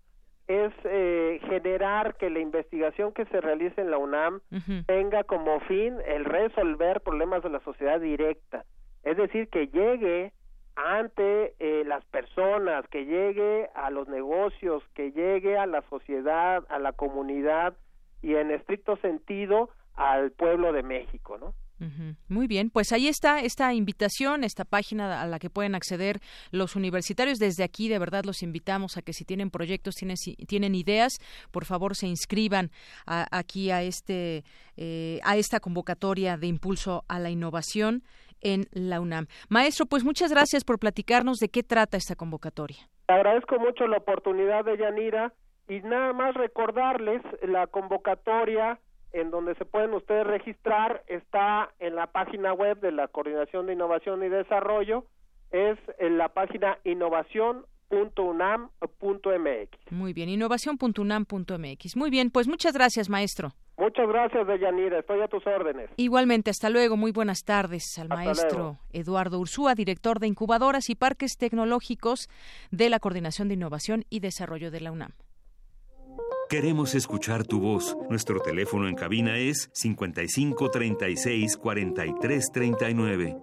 S24: es eh, generar que la investigación que se realice en la UNAM tenga como fin el resolver problemas de la sociedad directa, es decir, que llegue ante eh, las personas, que llegue a los negocios, que llegue a la sociedad, a la comunidad y en estricto sentido al pueblo de México, ¿no?
S1: Muy bien, pues ahí está esta invitación, esta página a la que pueden acceder los universitarios. Desde aquí, de verdad, los invitamos a que si tienen proyectos, tienen, tienen ideas, por favor se inscriban aquí a, este, eh, a esta convocatoria de impulso a la innovación en la UNAM. Maestro, pues muchas gracias por platicarnos de qué trata esta convocatoria.
S24: Agradezco mucho la oportunidad de Yanira y nada más recordarles la convocatoria en donde se pueden ustedes registrar está en la página web de la Coordinación de Innovación y Desarrollo, es en la página innovación.unam.mx.
S1: Muy bien, innovación.unam.mx. Muy bien, pues muchas gracias, maestro.
S24: Muchas gracias, Deyanira. Estoy a tus órdenes.
S1: Igualmente, hasta luego. Muy buenas tardes al maestro Eduardo Ursúa, director de incubadoras y parques tecnológicos de la Coordinación de Innovación y Desarrollo de la UNAM.
S2: Queremos escuchar tu voz. Nuestro teléfono en cabina es 55 36 43 39.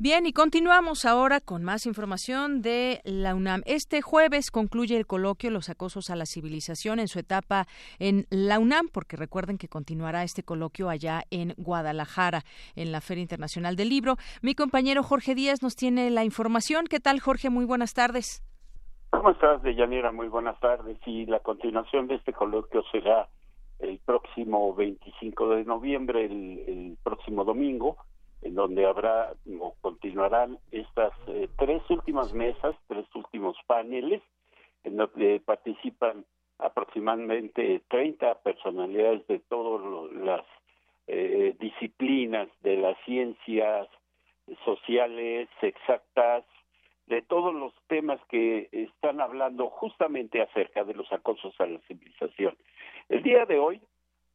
S1: Bien, y continuamos ahora con más información de la UNAM. Este jueves concluye el coloquio Los acosos a la civilización en su etapa en la UNAM, porque recuerden que continuará este coloquio allá en Guadalajara, en la Feria Internacional del Libro. Mi compañero Jorge Díaz nos tiene la información. ¿Qué tal, Jorge? Muy buenas tardes.
S6: ¿Cómo estás, Deyanira? Muy buenas tardes. Y la continuación de este coloquio será el próximo 25 de noviembre, el, próximo domingo, en donde habrá o continuarán estas eh, tres últimas mesas, tres últimos paneles, en donde participan aproximadamente 30 personalidades de todas las eh, disciplinas de las ciencias sociales, exactas, de todos los temas que están hablando justamente acerca de los acosos a la civilización. El día de hoy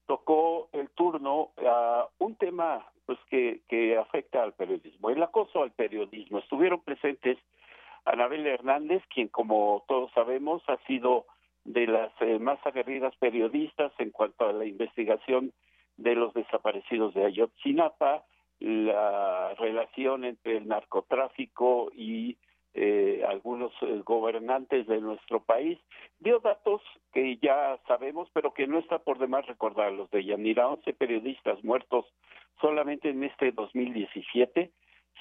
S6: tocó el turno a un tema pues que, que afecta al periodismo, el acoso al periodismo. Estuvieron presentes Anabel Hernández, quien como todos sabemos ha sido de las eh, más aguerridas periodistas en cuanto a la investigación de los desaparecidos de Ayotzinapa, la relación entre el narcotráfico y eh, algunos eh, gobernantes de nuestro país, dio datos que ya sabemos, pero que no está por demás recordarlos. De Yanira, 11 periodistas muertos solamente en este 2017,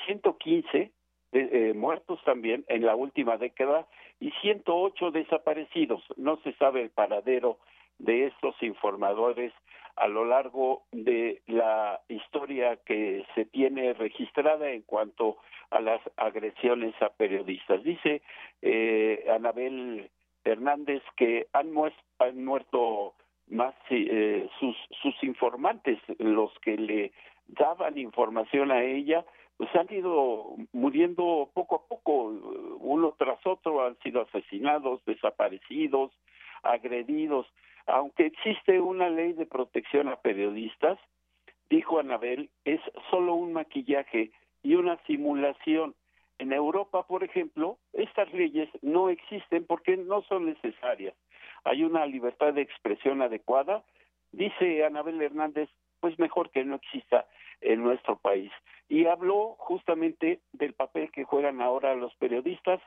S6: 115 eh, muertos también en la última década y 108 desaparecidos. No se sabe el paradero de estos informadores a lo largo de la historia que se tiene registrada en cuanto a las agresiones a periodistas. Dice eh, Anabel Hernández que han, han muerto más eh, sus, sus informantes, los que le daban información a ella, pues han ido muriendo poco a poco, uno tras otro, han sido asesinados, desaparecidos, agredidos. Aunque existe una ley de protección a periodistas, dijo Anabel, es solo un maquillaje y una simulación. En Europa, por ejemplo, estas leyes no existen porque no son necesarias. Hay una libertad de expresión adecuada. Dice Anabel Hernández, pues mejor que no exista en nuestro país. Y habló justamente del papel que juegan ahora los periodistas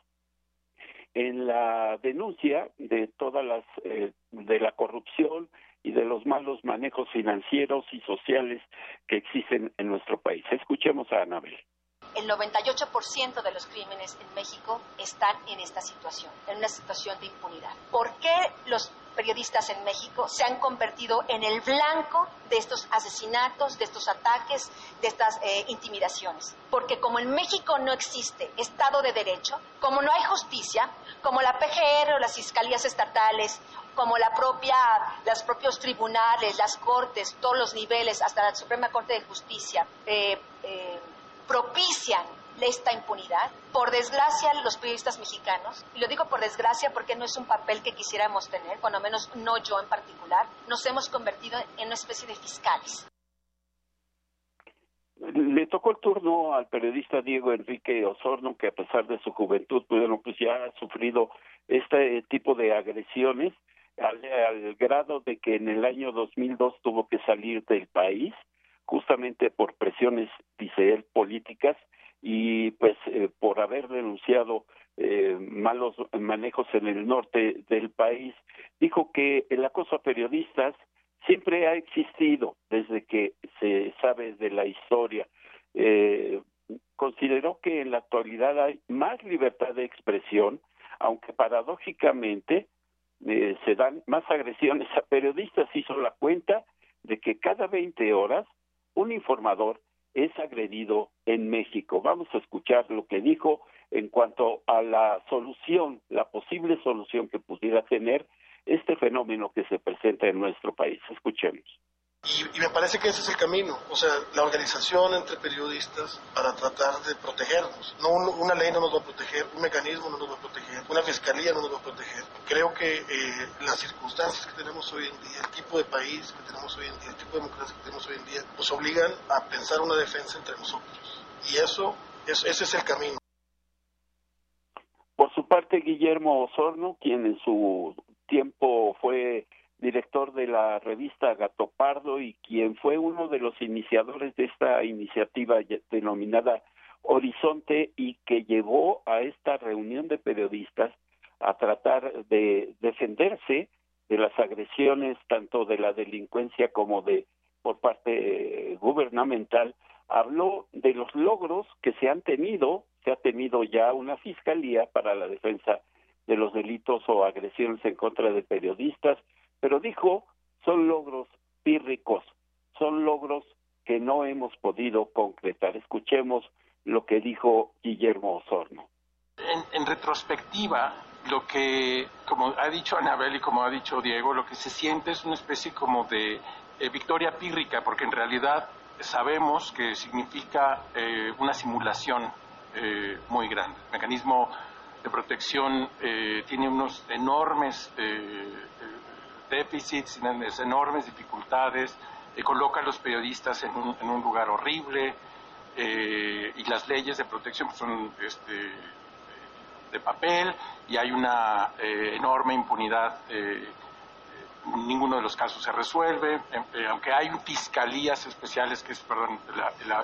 S6: en la denuncia de todas las eh, de la corrupción y de los malos manejos financieros y sociales que existen en nuestro país. Escuchemos a Anabel.
S25: El 98% de los crímenes en México están en esta situación, en una situación de impunidad. ¿Por qué los periodistas en México se han convertido en el blanco de estos asesinatos, de estos ataques, de estas eh, intimidaciones. Porque como en México no existe Estado de Derecho, como no hay justicia, como la PGR o las fiscalías estatales, como la propia, los propios tribunales, las cortes, todos los niveles, hasta la Suprema Corte de Justicia, eh, eh, propician esta impunidad. Por desgracia, los periodistas mexicanos, y lo digo por desgracia porque no es un papel que quisiéramos tener, cuando menos no yo en particular, nos hemos convertido en una especie de fiscales.
S6: Le tocó el turno al periodista Diego Enrique Osorno, que a pesar de su juventud, bueno, pues ya ha sufrido este tipo de agresiones al, al grado de que en el año 2002 tuvo que salir del país justamente por presiones, dice él, políticas y pues eh, por haber denunciado eh, malos manejos en el norte del país, dijo que el acoso a periodistas siempre ha existido desde que se sabe de la historia. Eh, consideró que en la actualidad hay más libertad de expresión, aunque paradójicamente eh, se dan más agresiones a periodistas. Hizo la cuenta de que cada 20 horas un informador es agredido en México. Vamos a escuchar lo que dijo en cuanto a la solución, la posible solución que pudiera tener este fenómeno que se presenta en nuestro país. Escuchemos.
S26: Y, me parece que ese es el camino, o sea, la organización entre periodistas para tratar de protegernos. No una ley no nos va a proteger, un mecanismo no nos va a proteger, una fiscalía no nos va a proteger. Creo que eh, las circunstancias que tenemos hoy en día, el tipo de país que tenemos hoy en día, el tipo de democracia que tenemos hoy en día, nos obligan a pensar una defensa entre nosotros. Y eso, ese es el camino.
S6: Por su parte, Guillermo Osorno, quien en su tiempo fue director de la revista Gato Pardo y quien fue uno de los iniciadores de esta iniciativa denominada Horizonte y que llevó a esta reunión de periodistas a tratar de defenderse de las agresiones tanto de la delincuencia como de por parte gubernamental habló de los logros que se han tenido se ha tenido ya una fiscalía para la defensa de los delitos o agresiones en contra de periodistas pero dijo, son logros pírricos, son logros que no hemos podido concretar. Escuchemos lo que dijo Guillermo Osorno.
S27: En, retrospectiva, lo que, como ha dicho Anabel y como ha dicho Diego, lo que se siente es una especie como de eh, victoria pírrica, porque en realidad sabemos que significa eh, una simulación eh, muy grande. El mecanismo de protección tiene unos enormes déficits, enormes dificultades, eh, coloca a los periodistas en un, en un lugar horrible eh, y las leyes de protección pues, son este, de papel y hay una eh, enorme impunidad. ninguno de los casos se resuelve, aunque hay fiscalías especiales, que es perdón,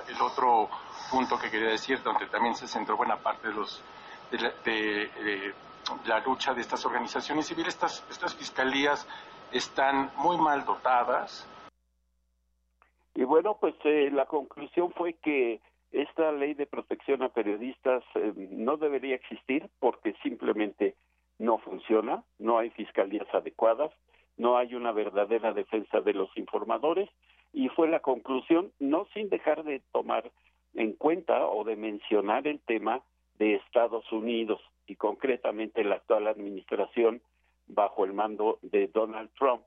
S27: el otro punto que quería decir, donde también se centró buena parte de los de, la lucha de estas organizaciones civiles, estas, estas fiscalías están muy mal dotadas.
S6: Y bueno, pues eh, la conclusión fue que esta ley de protección a periodistas eh, no debería existir porque simplemente no funciona, no hay fiscalías adecuadas, no hay una verdadera defensa de los informadores y fue la conclusión, no sin dejar de tomar en cuenta o de mencionar el tema de Estados Unidos y concretamente la actual administración bajo el mando de Donald Trump.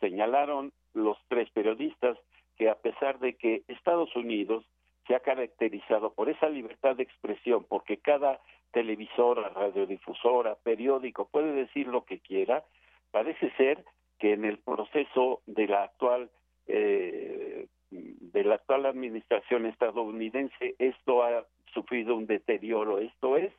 S6: Señalaron los tres periodistas que a pesar de que Estados Unidos se ha caracterizado por esa libertad de expresión, porque cada televisora, radiodifusora, periódico puede decir lo que quiera, parece ser que en el proceso de la actual eh, de la actual administración estadounidense esto ha sufrido un deterioro. Esto es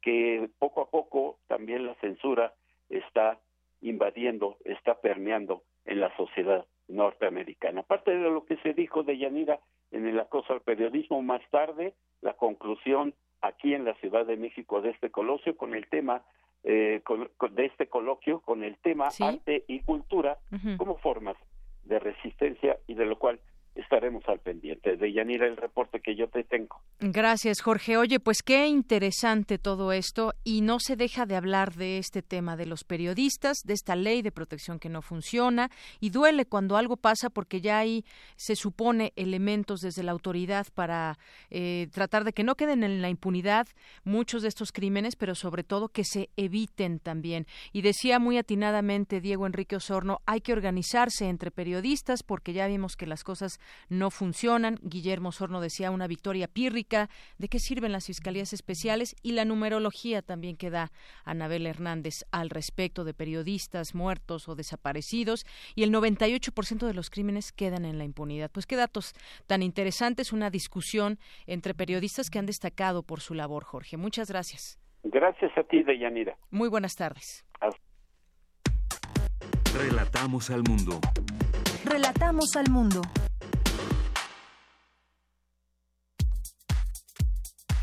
S6: que poco a poco también la censura está invadiendo, está permeando en la sociedad norteamericana. Aparte de lo que se dijo de Yanira en el acoso al periodismo, más tarde la conclusión aquí en la Ciudad de México de este coloquio con el tema eh, de este coloquio con el tema arte y cultura como formas de resistencia y de lo cual estaremos al pendiente. De Yanira, el reporte que yo te tengo.
S1: Gracias, Jorge. Oye, pues qué interesante todo esto y no se deja de hablar de este tema de los periodistas, de esta ley de protección que no funciona y duele cuando algo pasa porque ya hay, se supone, elementos desde la autoridad para eh, tratar de que no queden en la impunidad muchos de estos crímenes, pero sobre todo que se eviten también. Y decía muy atinadamente Diego Enrique Osorno, hay que organizarse entre periodistas porque ya vimos que las cosas no funcionan. Guillermo Sorno decía una victoria pírrica. ¿De qué sirven las fiscalías especiales? Y la numerología también que da Anabel Hernández al respecto de periodistas muertos o desaparecidos. Y el 98% de los crímenes quedan en la impunidad. Pues qué datos tan interesantes. Una discusión entre periodistas que han destacado por su labor, Jorge. Muchas gracias.
S6: Gracias a ti, Deyanira.
S1: Muy buenas tardes.
S2: Relatamos al mundo.
S3: Relatamos al mundo.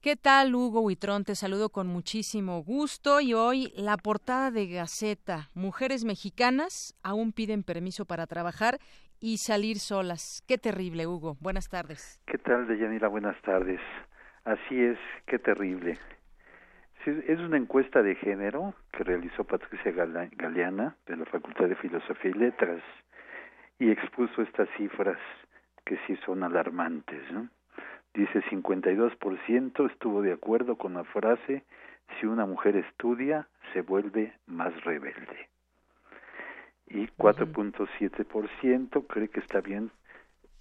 S1: ¿Qué tal, Hugo Huitrón? Te saludo con muchísimo gusto y hoy la portada de Gaceta. Mujeres mexicanas aún piden permiso para trabajar y salir solas. Qué terrible, Hugo. Buenas tardes.
S28: ¿Qué tal, Deyanira? Buenas tardes. Así es, qué terrible. Es una encuesta de género que realizó Patricia Galeana de la Facultad de Filosofía y Letras y expuso estas cifras que sí son alarmantes. ¿no? Dice 52% estuvo de acuerdo con la frase si una mujer estudia se vuelve más rebelde y 4.7% cree que está bien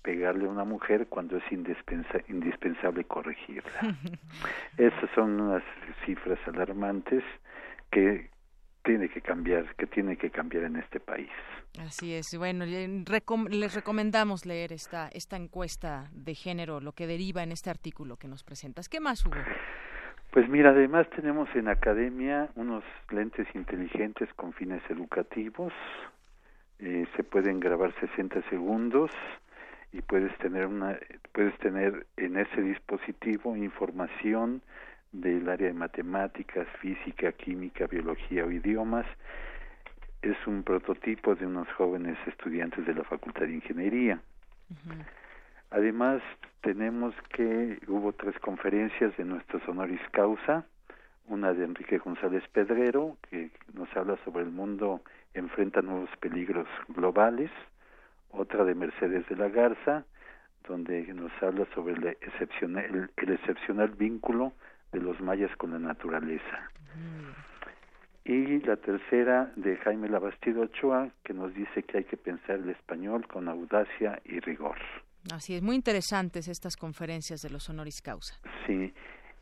S28: pegarle a una mujer cuando es indispensable corregirla. Esas son unas cifras alarmantes que tiene que cambiar, que tiene que cambiar en este país.
S1: Así es. Bueno, les recomendamos leer esta esta encuesta de género, lo que deriva en este artículo que nos presentas. ¿Qué más hubo?
S28: Pues mira, además tenemos en academia unos lentes inteligentes con fines educativos. Eh, se pueden grabar 60 segundos y puedes tener una puedes tener en ese dispositivo información del área de matemáticas, física, química, biología o idiomas. Es un prototipo de unos jóvenes estudiantes de la Facultad de Ingeniería. Además, tenemos que hubo tres conferencias de nuestros honoris causa, una de Enrique González Pedrero, que nos habla sobre el mundo enfrenta nuevos peligros globales, otra de Mercedes de la Garza, donde nos habla sobre el excepcional, el, excepcional vínculo de los mayas con la naturaleza. Y la tercera de Jaime Labastido Ochoa, que nos dice que hay que pensar el español con audacia y rigor.
S1: Así es, muy interesantes estas conferencias de los honoris causa.
S28: Sí,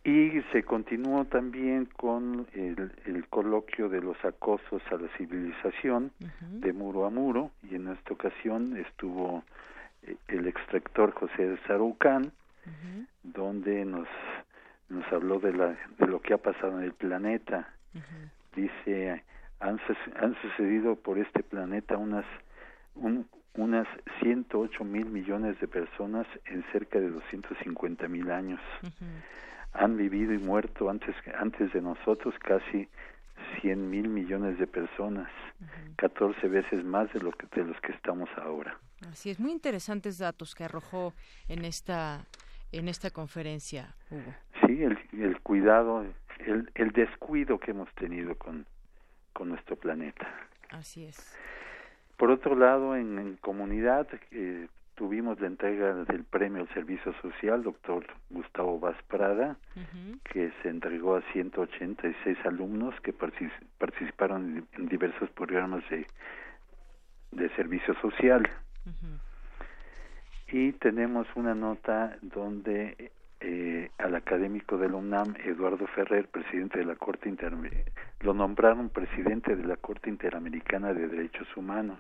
S28: y se continuó también con el, el, coloquio de los acosos a la civilización de muro a muro y en esta ocasión estuvo eh, el extractor José Sarucán donde nos nos habló de la de lo que ha pasado en el planeta. Dice han, han sucedido por este planeta unas un, unas 108 mil millones de personas en cerca de 250 mil años. Han vivido y muerto antes, antes de nosotros casi 100 mil millones de personas, 14 veces más de, lo que, de los que estamos ahora.
S1: Así es, muy interesantes datos que arrojó en esta, en esta conferencia, Hugo.
S28: Sí, el, el cuidado, el, el descuido que hemos tenido con, con nuestro planeta.
S1: Así es.
S28: Por otro lado, en, en comunidad, eh, tuvimos la entrega del premio al servicio social, doctor Gustavo Vaz Prada, que se entregó a 186 alumnos que participaron en diversos programas de, de servicio social. Y tenemos una nota donde eh, al académico de la UNAM, Eduardo Ferrer, presidente de la Corte lo nombraron presidente de la Corte Interamericana de Derechos Humanos.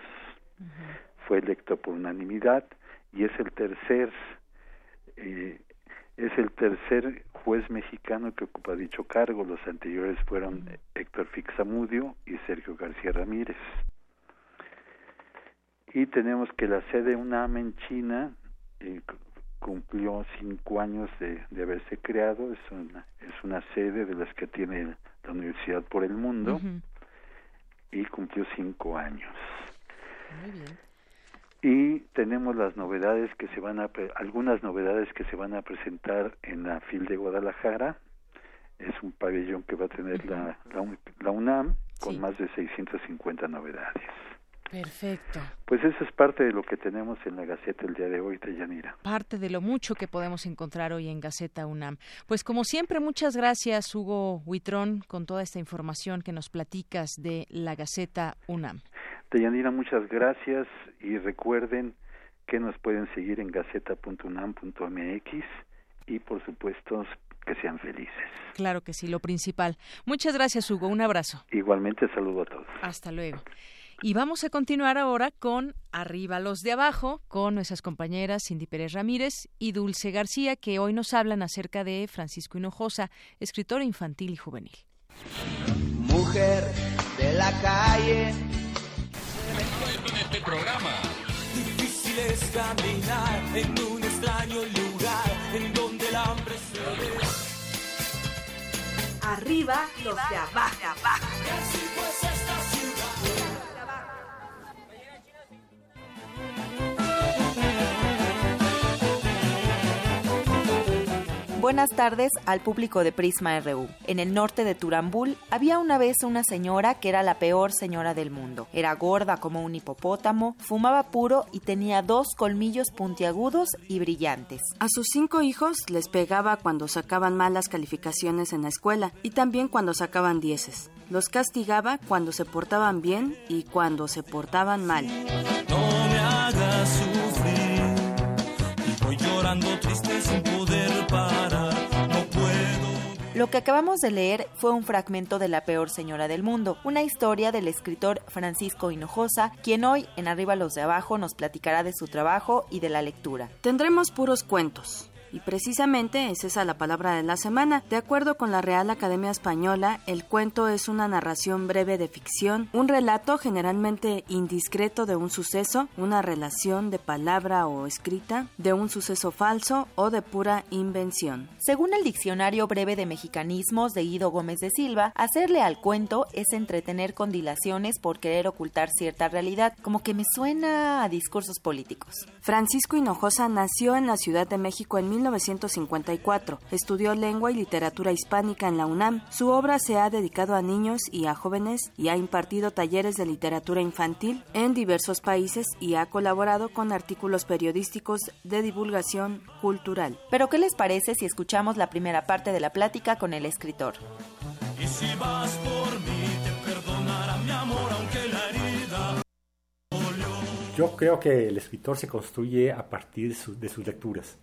S28: Fue electo por unanimidad y es el tercer eh, es el tercer juez mexicano que ocupa dicho cargo. Los anteriores fueron Héctor Fixamudio y Sergio García Ramírez. Y tenemos que la sede UNAM en China eh, cumplió cinco años de, de, haberse creado. Es una, es una sede de las que tiene la universidad por el mundo y cumplió cinco años. Muy bien y tenemos las novedades que se van a algunas novedades que se van a presentar en la FIL de Guadalajara es un pabellón que va a tener la, la, UNAM con más de 650 novedades.
S1: Perfecto.
S28: Pues eso es parte de lo que tenemos en la Gaceta el día de hoy, Yanira.
S1: Parte de lo mucho que podemos encontrar hoy en Gaceta UNAM. Pues como siempre, muchas gracias, Hugo Huitrón, con toda esta información que nos platicas de la Gaceta UNAM.
S28: Deyanira, muchas gracias y recuerden que nos pueden seguir en gaceta.unam.mx y por supuesto que sean felices.
S1: Claro que sí, lo principal. Muchas gracias, Hugo. Un abrazo.
S28: Igualmente, saludo a todos.
S1: Hasta luego. Y vamos a continuar ahora con Arriba los de abajo, con nuestras compañeras Cindy Pérez Ramírez y Dulce García, que hoy nos hablan acerca de Francisco Hinojosa, escritor infantil y juvenil.
S29: Mujer de la calle
S30: en este programa
S29: es caminar en un extraño lugar en donde el hambre se ve.
S31: Arriba los de abajo.
S30: Buenas tardes al público de Prisma RU. En el norte de Turambul había una vez una señora que era la peor señora del mundo. Era gorda como un hipopótamo, fumaba puro y tenía dos colmillos puntiagudos y brillantes.
S32: A sus cinco hijos les pegaba cuando sacaban malas calificaciones en la escuela y también cuando sacaban dieces. Los castigaba cuando se portaban bien y cuando se portaban mal.
S29: No me hagas sufrir. Y voy llorando triste sin poder.
S30: Lo que acabamos de leer fue un fragmento de La peor señora del mundo, una historia del escritor Francisco Hinojosa, quien hoy en Arriba los de Abajo nos platicará de su trabajo y de la lectura.
S32: Tendremos puros cuentos. Y precisamente es esa la palabra de la semana. De acuerdo con la Real Academia Española, el cuento es una narración breve de ficción, un relato generalmente indiscreto de un suceso, una relación de palabra o escrita, de un suceso falso o de pura invención.
S30: Según el Diccionario Breve de Mexicanismos de Guido Gómez de Silva, hacerle al cuento es entretener con dilaciones por querer ocultar cierta realidad, como que me suena a discursos políticos.
S32: Francisco Hinojosa nació en la Ciudad de México en 1954. Estudió lengua y literatura hispánica en la UNAM. Su obra se ha dedicado a niños y a jóvenes y ha impartido talleres de literatura infantil en diversos países y ha colaborado con artículos periodísticos de divulgación cultural.
S30: Pero ¿qué les parece si escuchamos la primera parte de la plática con el escritor?
S29: Y si vas por mí, te perdonará mi amor, aunque la herida.
S33: Yo creo que el escritor se construye a partir de, su- de sus lecturas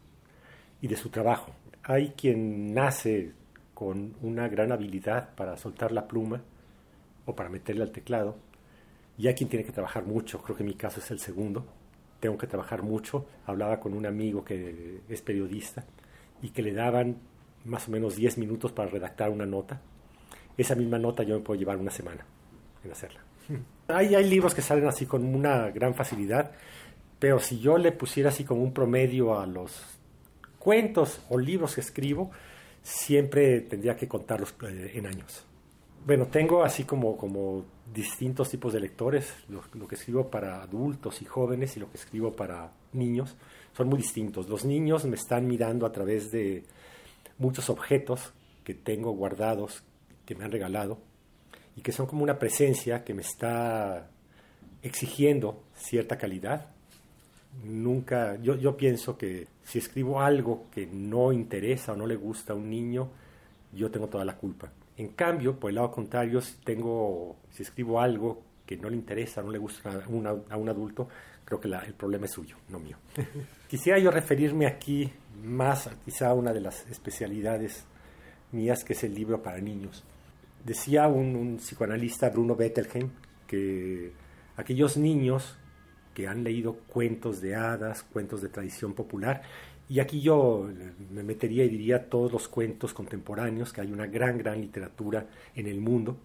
S33: y de su trabajo. Hay quien nace con una gran habilidad para soltar la pluma o para meterle al teclado y hay quien tiene que trabajar mucho. Creo que mi caso es el segundo. Tengo que trabajar mucho. Hablaba con un amigo que es periodista y que le daban más o menos 10 minutos para redactar una nota. Esa misma nota yo me puedo llevar una semana en hacerla. Hay, hay libros que salen así con una gran facilidad, pero si yo le pusiera así como un promedio a los cuentos o libros que escribo, siempre tendría que contarlos eh, en años. Bueno, tengo así como, como distintos tipos de lectores, lo, lo que escribo para adultos y jóvenes y lo que escribo para niños, son muy distintos. Los niños me están mirando a través de muchos objetos que tengo guardados, que me han regalado, y que son como una presencia que me está exigiendo cierta calidad. Nunca, yo, yo pienso que si escribo algo que no interesa o no le gusta a un niño, yo tengo toda la culpa. En cambio, por el lado contrario, si, tengo, si escribo algo que no le interesa, no le gusta a un, a un adulto, creo que la- el problema es suyo, no mío. Quisiera yo referirme aquí más a quizá una de las especialidades mías, que es el libro para niños. Decía un, un psicoanalista, Bruno Bettelheim, que aquellos niños que han leído cuentos de hadas, cuentos de tradición popular, y aquí yo me metería y diría todos los cuentos contemporáneos, que hay una gran, gran literatura en el mundo.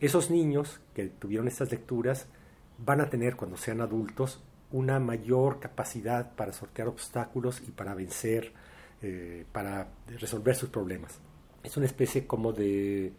S33: Esos niños que tuvieron estas lecturas van a tener cuando sean adultos una mayor capacidad para sortear obstáculos y para vencer, eh, para resolver sus problemas. Es una especie como de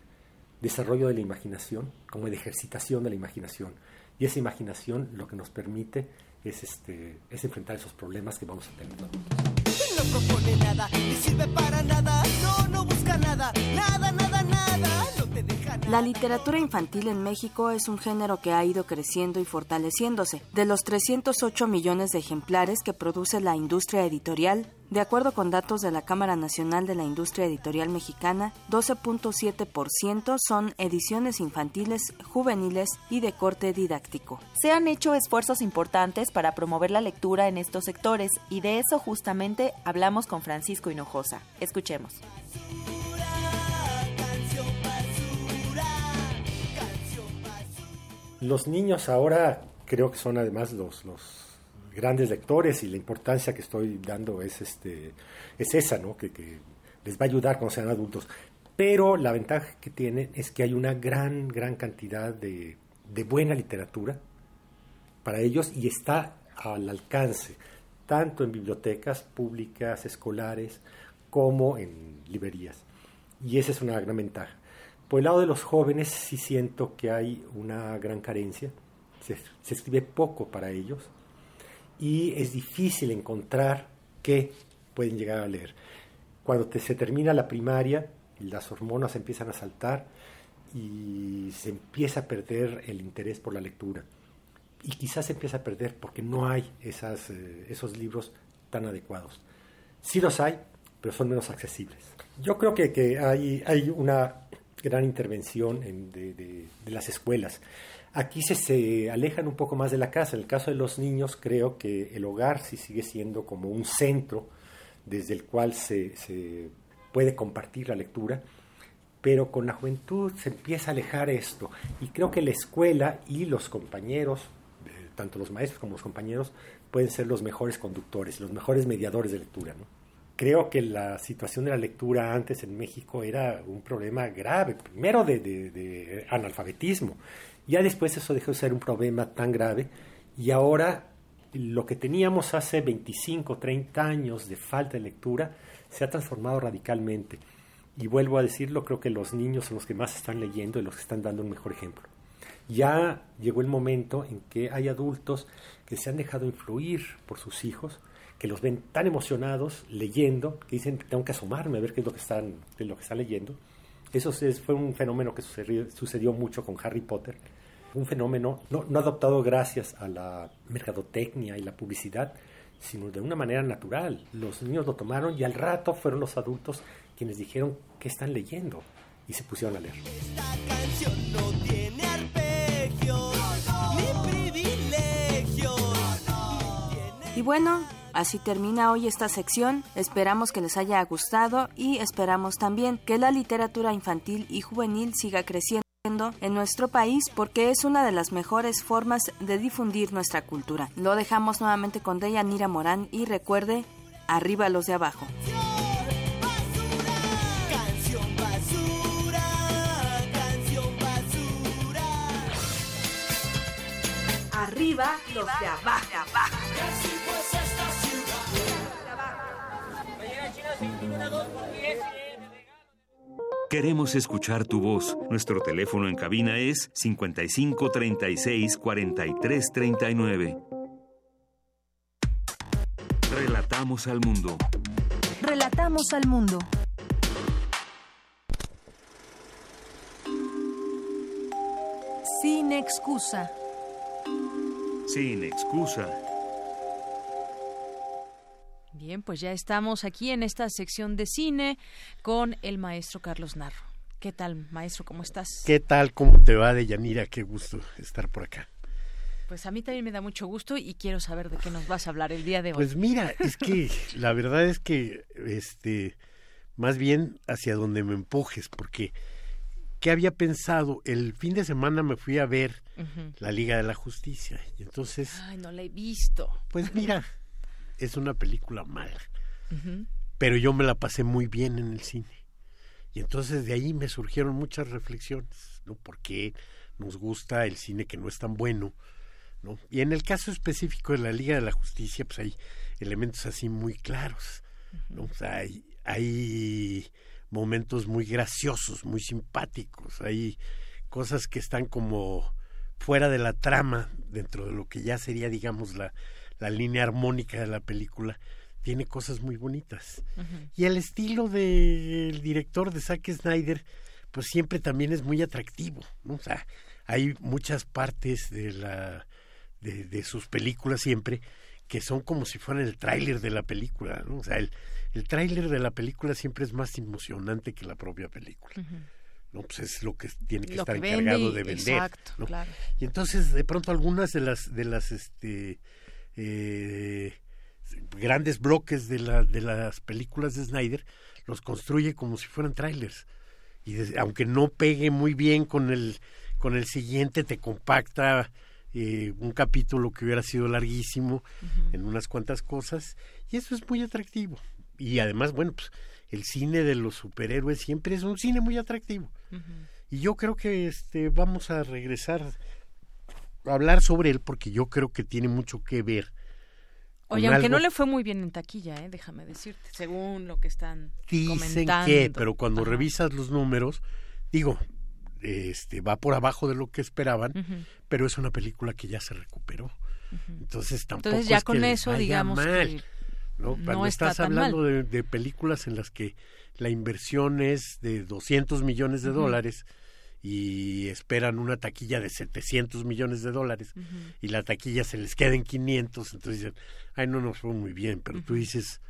S33: desarrollo de la imaginación, como de ejercitación de la imaginación. Y esa imaginación lo que nos permite es, este, es enfrentar esos problemas que vamos a tener.
S29: No propone nada, ni sirve para nada, no, no busca nada, nada, nada, nada, no te deja nada.
S32: La literatura infantil en México es un género que ha ido creciendo y fortaleciéndose. De los 308 millones de ejemplares que produce la industria editorial, de acuerdo con datos de la Cámara Nacional de la Industria Editorial Mexicana, 12.7% son ediciones infantiles, juveniles y de corte didáctico.
S30: Se han hecho esfuerzos importantes para promover la lectura en estos sectores y de eso justamente hablamos con Francisco Hinojosa. Escuchemos.
S33: Los niños ahora creo que son además los, los grandes lectores y la importancia que estoy dando es, este, es esa, ¿no? que, que les va a ayudar cuando sean adultos. Pero la ventaja que tienen es que hay una gran, gran cantidad de, de buena literatura para ellos y está al alcance, tanto en bibliotecas públicas, escolares, como en librerías. Y esa es una gran ventaja. Por el lado de los jóvenes sí siento que hay una gran carencia, se, se escribe poco para ellos y es difícil encontrar qué pueden llegar a leer. Cuando se termina la primaria, las hormonas empiezan a saltar y se empieza a perder el interés por la lectura. Y quizás se empieza a perder porque no hay esas, eh, esos libros tan adecuados. Sí los hay, pero son menos accesibles. Yo creo que, que hay, hay una gran intervención en, de, de, de, las escuelas. Aquí se, se alejan un poco más de la casa. En el caso de los niños, creo que el hogar sí sigue siendo como un centro desde el cual se, se puede compartir la lectura, pero con la juventud se empieza a alejar esto. Y creo que la escuela y los compañeros, eh, tanto los maestros como los compañeros, pueden ser los mejores conductores, los mejores mediadores de lectura. Creo que la situación de la lectura antes en México era un problema grave, primero de, de, de analfabetismo, ya después eso dejó de ser un problema tan grave y ahora lo que teníamos hace 25, 30 años de falta de lectura se ha transformado radicalmente. Y vuelvo a decirlo, creo que los niños son los que más están leyendo y los que están dando un mejor ejemplo. Ya llegó el momento en que hay adultos que se han dejado influir por sus hijos, que los ven tan emocionados leyendo, que dicen, tengo que asomarme a ver qué es lo que están, lo que están leyendo. Eso es, fue un fenómeno que sucedió mucho con Harry Potter, un fenómeno no, no adoptado gracias a la mercadotecnia y la publicidad, sino de una manera natural. Los niños lo tomaron y al rato fueron los adultos quienes dijeron que están leyendo y se pusieron a leer.
S29: Esta canción no tiene arpegios, ni privilegios.
S32: Y bueno, así termina hoy esta sección. Esperamos que les haya gustado y esperamos también que la literatura infantil y juvenil siga creciendo en nuestro país porque es una de las mejores formas de difundir nuestra cultura. Lo dejamos nuevamente con Deyanira Morán y recuerde, arriba los de abajo.
S29: Canción basura, canción basura.
S31: Arriba los de abajo.
S29: Y
S2: Queremos escuchar tu voz. Nuestro teléfono en cabina es 55 36 43 39. Relatamos al mundo.
S3: Relatamos al mundo. Sin excusa.
S2: Sin excusa.
S1: Bien, pues ya estamos aquí en esta sección de cine con el maestro Carlos Narro. ¿Qué tal, maestro? ¿Cómo estás?
S34: ¿Qué tal? ¿Cómo te va, Deyanira? Qué gusto estar por acá.
S1: Pues a mí también me da mucho gusto y quiero saber de qué nos vas a hablar el día de hoy.
S34: Pues mira, es que la verdad es que, este, más bien hacia donde me empujes, porque ¿qué había pensado? El fin de semana me fui a ver la Liga de la Justicia y entonces,
S1: Ay, no la he visto.
S34: pues mira, es una película mala, pero yo me la pasé muy bien en el cine. Y entonces de ahí me surgieron muchas reflexiones, ¿no? ¿Por qué nos gusta el cine que no es tan bueno? ¿no? Y en el caso específico de la Liga de la Justicia, pues hay elementos así muy claros, ¿no? O sea, hay, hay momentos muy graciosos, muy simpáticos, hay cosas que están como fuera de la trama, dentro de lo que ya sería, digamos, la, la línea armónica de la película, tiene cosas muy bonitas. Y el estilo del director de Zack Snyder, pues siempre también es muy atractivo, ¿no? O sea, hay muchas partes de la de, de sus películas siempre que son como si fueran el tráiler de la película, ¿no? O sea, el, el tráiler de la película siempre es más emocionante que la propia película. ¿no? Pues es lo que tiene que
S1: Lo
S34: estar
S1: que
S34: encargado
S1: y-
S34: de vender.
S1: exacto,
S34: ¿no?
S1: claro.
S34: Y entonces de pronto algunas de las de las este eh, grandes bloques de la de las películas de Snyder los construye como si fueran trailers. Y aunque no pegue muy bien con el con el siguiente te compacta eh, un capítulo que hubiera sido larguísimo en unas cuantas cosas y eso es muy atractivo. Y además bueno pues el cine de los superhéroes siempre es un cine muy atractivo. Y yo creo que este vamos a regresar hablar sobre él porque yo creo que tiene mucho que ver
S1: Oye, aunque no le fue muy bien en taquilla, ¿eh? déjame decirte, según lo que están
S34: Dicen
S1: comentando.
S34: que, pero cuando revisas los números, digo, este va por abajo de lo que esperaban, pero es una película que ya se recuperó. Entonces tampoco
S1: Entonces ya
S34: es
S1: con
S34: que
S1: eso,
S34: vaya
S1: digamos
S34: mal,
S1: que
S34: ¿no?
S1: no
S34: Cuando
S1: está
S34: estás hablando de, de películas en las que la inversión es de 200 millones de dólares y esperan una taquilla de 700 millones de dólares y la taquilla se les queda en 500, entonces dicen, ay, no nos fue muy bien, pero tú dices,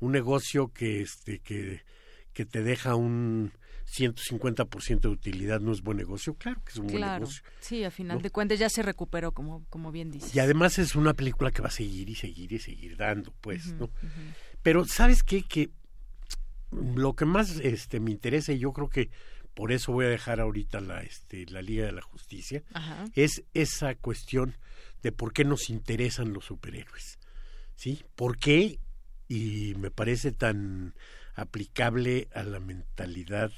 S34: un negocio que, este, que, que te deja un 150% de utilidad no es buen negocio, claro que es un buen
S1: Claro,
S34: negocio.
S1: sí, a final
S34: ¿no?
S1: de cuentas ya se recuperó, como, como bien dices.
S34: Y además es una película que va a seguir y seguir y seguir dando, pues, ¿no? Pero ¿sabes qué? Que lo que más este me interesa y yo creo que por eso voy a dejar ahorita la este la Liga de la Justicia
S1: Ajá.
S34: es esa cuestión de por qué nos interesan los superhéroes. ¿Sí? ¿Por qué? Y me parece tan aplicable a la mentalidad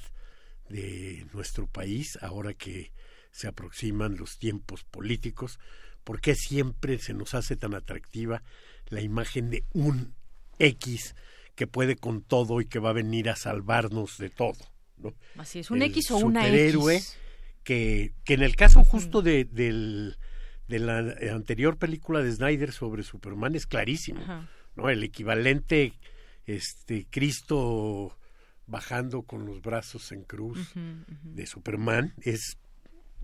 S34: de nuestro país ahora que se aproximan los tiempos políticos, ¿por qué siempre se nos hace tan atractiva la imagen de un X que puede con todo y que va a venir a salvarnos de todo? ¿No?
S1: Así es, un
S34: El
S1: X o una
S34: superhéroe
S1: X.
S34: Que, que en el caso justo de, del, de la anterior película de Snyder sobre Superman es clarísimo,
S1: Ajá.
S34: ¿no? El equivalente, este, Cristo bajando con los brazos en cruz
S1: ujú.
S34: de Superman es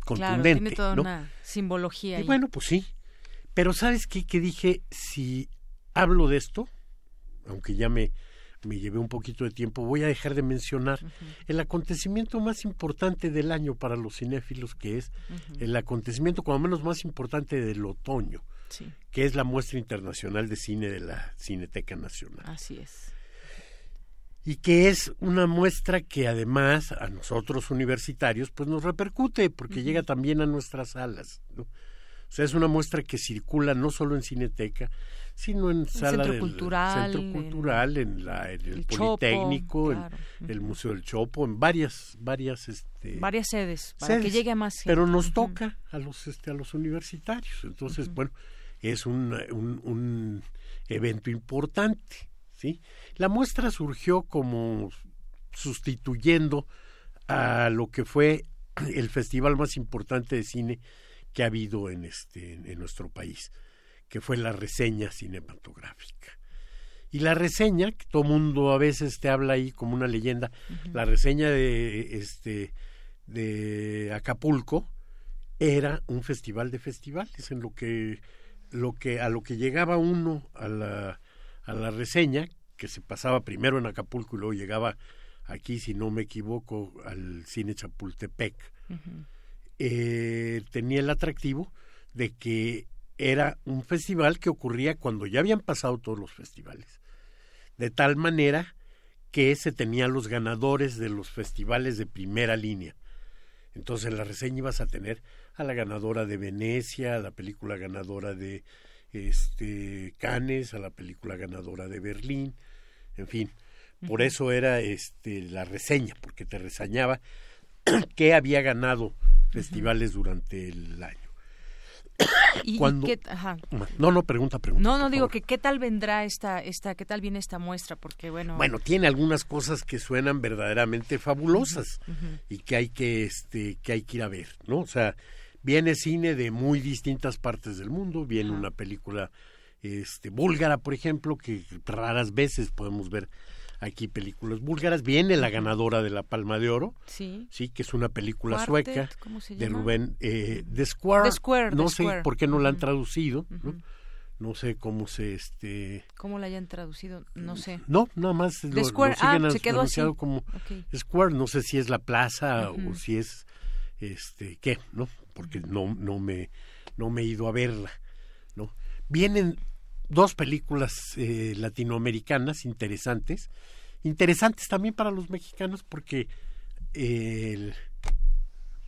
S1: Claro,
S34: contundente,
S1: tiene toda
S34: ¿no?
S1: una simbología
S34: Y
S1: ahí.
S34: bueno, pues sí. Pero ¿sabes qué? Que dije, si hablo de esto, aunque ya me, me llevé un poquito de tiempo, voy a dejar de mencionar el acontecimiento más importante del año para los cinéfilos, que es el acontecimiento, como menos más importante del otoño,
S1: Sí.
S34: que es la muestra internacional de cine de la Cineteca Nacional.
S1: Así es.
S34: Y que es una muestra que además a nosotros universitarios pues nos repercute porque llega también a nuestras salas. ¿no? O sea, es una muestra que circula no solo en Cineteca, sino en sala
S1: Centro
S34: del
S1: Cultural,
S34: Centro
S1: en
S34: Cultural, en, la, en el,
S1: el Chopo,
S34: Politécnico, en el Museo del Chopo, en varias, varias este,
S1: Varias sedes, para que
S34: sedes.
S1: llegue a más gente.
S34: Pero nos toca a los este a los universitarios. Entonces, bueno, es un, un, un evento importante, ¿sí? La muestra surgió como sustituyendo a lo que fue el festival más importante de cine que ha habido en este en nuestro país, que fue la reseña cinematográfica. Y la reseña, que todo mundo a veces te habla ahí como una leyenda, la reseña de este de Acapulco era un festival de festivales en lo que lo que a lo que llegaba uno a la a la reseña que se pasaba primero en Acapulco y luego llegaba aquí si no me equivoco al cine Chapultepec. Eh, tenía el atractivo de que era un festival que ocurría cuando ya habían pasado todos los festivales. De tal manera que se tenían los ganadores de los festivales de primera línea. Entonces en la reseña ibas a tener a la ganadora de Venecia, a la película ganadora de este Cannes, a la película ganadora de Berlín, en fin. Por eso era este la reseña, porque te reseñaba que había ganado festivales durante el año.
S1: ¿Y-
S34: Cuando-
S1: qué- ajá.
S34: No, no, pregunta, pregunta.
S1: No, no digo
S34: favor.
S1: que qué tal vendrá esta, esta, qué tal viene esta muestra, porque bueno.
S34: Bueno, tiene algunas cosas que suenan verdaderamente fabulosas y que hay que este que hay que ir a ver, ¿no? O sea, viene cine de muy distintas partes del mundo, viene una película este búlgara, por ejemplo, que raras veces podemos ver aquí películas búlgaras, viene la ganadora de la Palma de Oro,
S1: Sí.
S34: sí, que es una película
S1: Quartet,
S34: sueca
S1: ¿cómo se
S34: de? Rubén eh, The Square,
S1: The Square,
S34: no
S1: The
S34: sé
S1: Square.
S34: por qué no la han traducido. ¿no? No sé cómo se este
S1: ¿Cómo la hayan traducido? No sé.
S34: no, nada más lo,
S1: Square,
S34: lo siguen
S1: ah,
S34: as-
S1: se quedó así.
S34: anunciado como. Square, no sé si es la plaza o si es este qué, ¿no? Porque no no me no me he ido a verla, ¿no? Vienen dos películas eh, latinoamericanas interesantes, interesantes también para los mexicanos porque eh, el-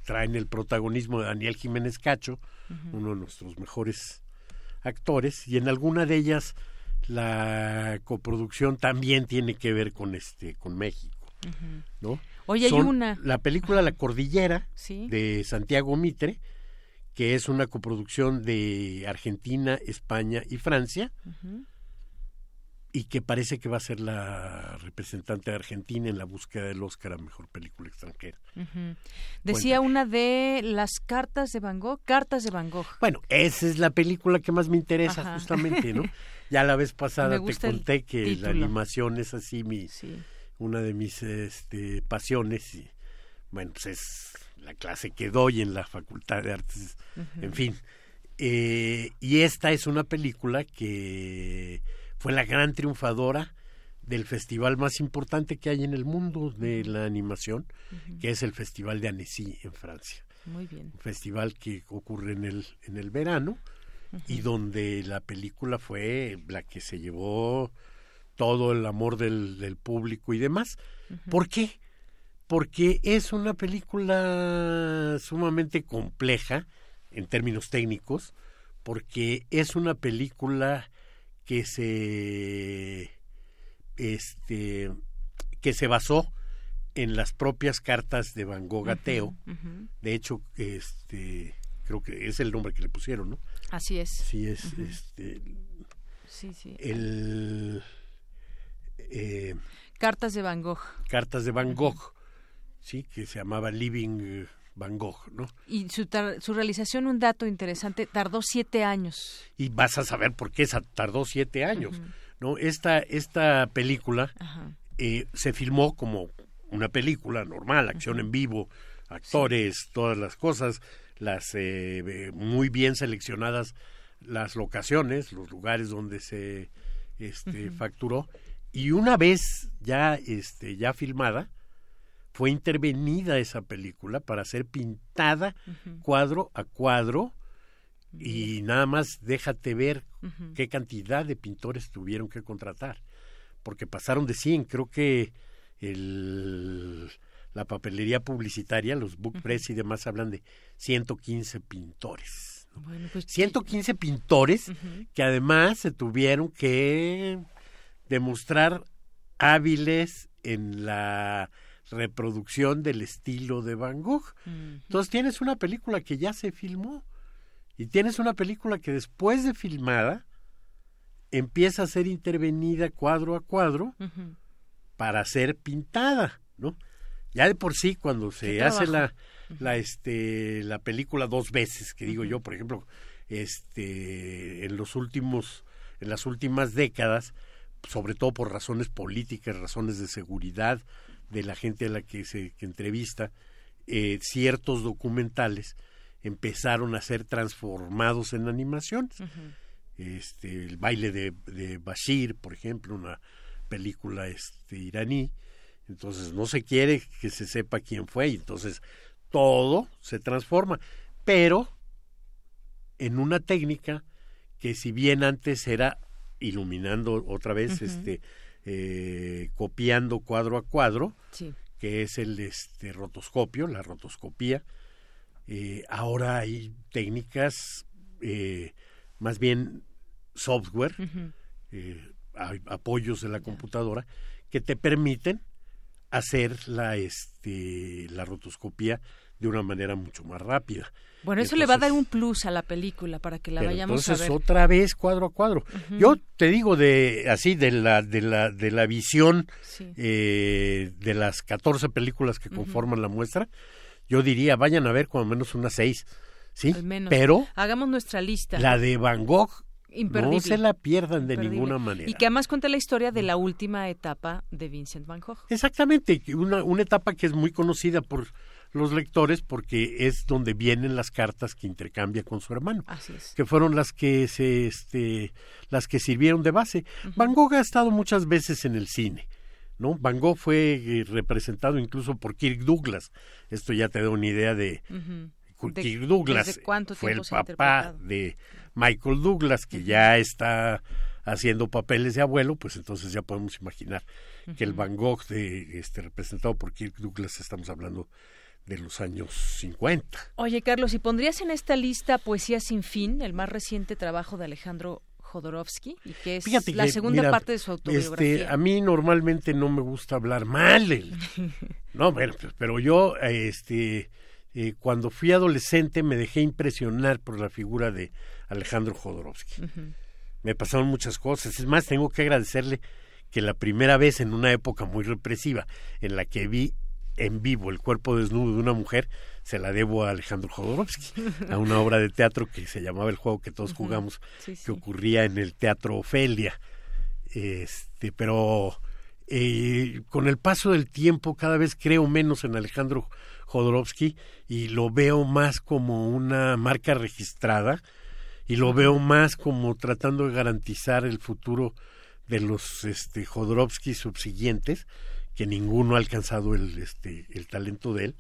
S34: traen el protagonismo de Daniel Jiménez Cacho, uno de nuestros mejores actores, y en alguna de ellas la coproducción también tiene que ver con este, con México,
S1: Ujú.
S34: ¿no?
S1: Oye, hay una.
S34: La película La Cordillera
S1: Sí.
S34: de Santiago Mitre, que es una coproducción de Argentina, España y Francia, y que parece que va a ser la representante de Argentina en la búsqueda del Oscar a Mejor Película Extranjera.
S1: Decía una de las cartas de Van Gogh, cartas de Van Gogh.
S34: Bueno, esa es la película que más me interesa justamente, ¿no? Ya la vez pasada te conté que la animación es así mi una de mis este, pasiones y bueno, pues es la clase que doy en la Facultad de Artes, en fin. Eh, y esta es una película que fue la gran triunfadora del festival más importante que hay en el mundo de la animación, que es el Festival de Annecy en Francia.
S1: Muy bien.
S34: Un festival que ocurre en el, en el verano y donde la película fue la que se llevó todo el amor del, del público y demás. ¿Por qué? Porque es una película sumamente compleja en términos técnicos, porque es una película que se este que se basó en las propias cartas de Van Gogh Teo. De hecho, este creo que es el nombre que le pusieron, ¿no?
S1: Así es.
S34: Sí es este
S1: Sí, sí.
S34: El eh,
S1: Cartas de Van Gogh.
S34: Cartas de Van Gogh. Sí, que se llamaba Living Van Gogh, ¿no?
S1: Y su, su realización, un dato interesante, tardó siete años.
S34: Y vas a saber por qué tardó siete años, ¿no? Esta, esta película eh, se filmó como una película normal, acción en vivo, actores, todas las cosas, las eh, muy bien seleccionadas las locaciones, los lugares donde se este, facturó y una vez ya este ya filmada fue intervenida esa película para ser pintada cuadro a cuadro y nada más déjate ver qué cantidad de pintores tuvieron que contratar, porque pasaron de 100, creo que el, la papelería publicitaria, los book press y demás hablan de 115 pintores. Bueno, 115 pues pintores que además se tuvieron que demostrar hábiles en la reproducción del estilo de Van Gogh. Entonces tienes una película que ya se filmó y tienes una película que después de filmada empieza a ser intervenida cuadro a cuadro para ser pintada, ¿no? Ya de por sí cuando se hace la la este la película dos veces, que digo yo, por ejemplo, este en los últimos en las últimas décadas, sobre todo por razones políticas, razones de seguridad, de la gente a la que se entrevista, eh, ciertos documentales empezaron a ser transformados en animaciones. este, el baile de, de, Bashir, por ejemplo, una película este, iraní. Entonces no se quiere que se sepa quién fue y entonces todo se transforma. Pero en una técnica que si bien antes era iluminando otra vez, este, eh, copiando cuadro a cuadro, que es el este, rotoscopio, la rotoscopía. Eh, ahora hay técnicas, eh, más bien software, hay apoyos de la computadora que te permiten hacer la, este, la rotoscopía de una manera mucho más rápida.
S1: Bueno, eso le va a dar un plus a la película para que la vayamos
S34: a
S1: ver.
S34: otra vez cuadro a cuadro. Yo te digo de así de la de la de la visión eh, de las 14 películas que conforman la muestra, yo diría vayan a ver cuando menos unas seis, sí. Pero
S1: hagamos nuestra lista.
S34: La de Van Gogh no se la pierdan de ninguna manera.
S1: Y que además cuenta la historia de la última etapa de Vincent Van Gogh.
S34: Exactamente, una, una etapa que es muy conocida por los lectores porque es donde vienen las cartas que intercambia con su hermano, que fueron las que se este las que sirvieron de base. Van Gogh ha estado muchas veces en el cine. ¿No? Van Gogh fue eh, representado incluso por Kirk Douglas. Esto ya te da una idea de, Kirk Douglas fue el papá de Michael Douglas, que ya está haciendo papeles de abuelo, pues entonces ya podemos imaginar que el Van Gogh de, este, representado por Kirk Douglas, estamos hablando de los años 50.
S1: Oye, Carlos, ¿y pondrías en esta lista Poesía sin fin, el más reciente trabajo de Alejandro Jodorowsky, y que es la segunda parte de su autobiografía?
S34: Este, a mí normalmente no me gusta hablar mal. no, bueno, pues, pero yo, este, eh, cuando fui adolescente me dejé impresionar por la figura de Alejandro Jodorowsky. me pasaron muchas cosas. Es más, tengo que agradecerle que la primera vez en una época muy represiva en la que vi en vivo el cuerpo desnudo de una mujer, se la debo a Alejandro Jodorowsky, a una obra de teatro que se llamaba El juego que todos jugamos, que ocurría en el Teatro Ofelia. Este, pero eh, con el paso del tiempo cada vez creo menos en Alejandro Jodorowsky y lo veo más como una marca registrada y lo veo más como tratando de garantizar el futuro de los este, Jodorowsky subsiguientes, que ninguno ha alcanzado el, este, el talento de él,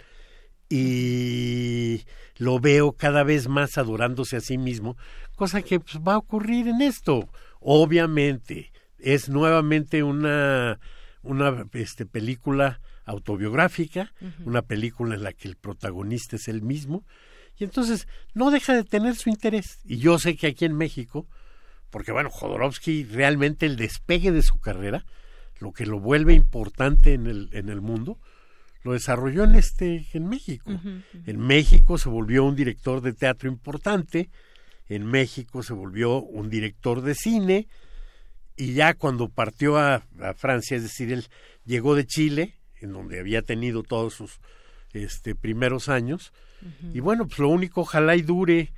S34: y lo veo cada vez más adorándose a sí mismo, cosa que pues, va a ocurrir en esto. Obviamente, es nuevamente una, una este, película autobiográfica, una película en la que el protagonista es el mismo, y entonces no deja de tener su interés. Y yo sé que aquí en México, porque bueno, Jodorowsky realmente el despegue de su carrera, lo que lo vuelve importante en el, en el mundo, lo desarrolló en este en México. En México se volvió un director de teatro importante, en México se volvió un director de cine y ya cuando partió a, a Francia, es decir, él llegó de Chile, en donde había tenido todos sus este primeros años, y bueno, pues lo único, ojalá y dure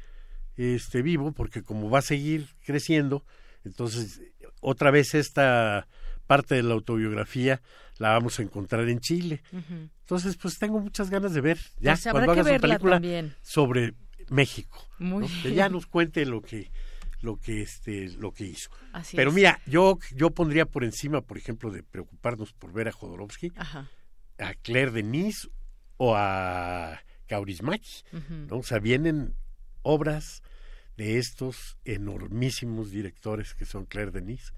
S34: este vivo, porque como va a seguir creciendo, entonces otra vez esta parte de la autobiografía la vamos a encontrar en Chile. Entonces, pues tengo muchas ganas de ver ya
S1: pues
S34: cuando haga su película
S1: también.
S34: sobre México,
S1: Muy
S34: que ya nos cuente lo que lo que este lo que hizo.
S1: Así
S34: Pero
S1: es.
S34: mira, yo yo pondría por encima, por ejemplo, de preocuparnos por ver a Jodorowsky,
S1: Ajá.
S34: a Claire Denis o a Kaurismäki. ¿no? O sea, vienen obras de estos enormísimos directores que son Claire Denis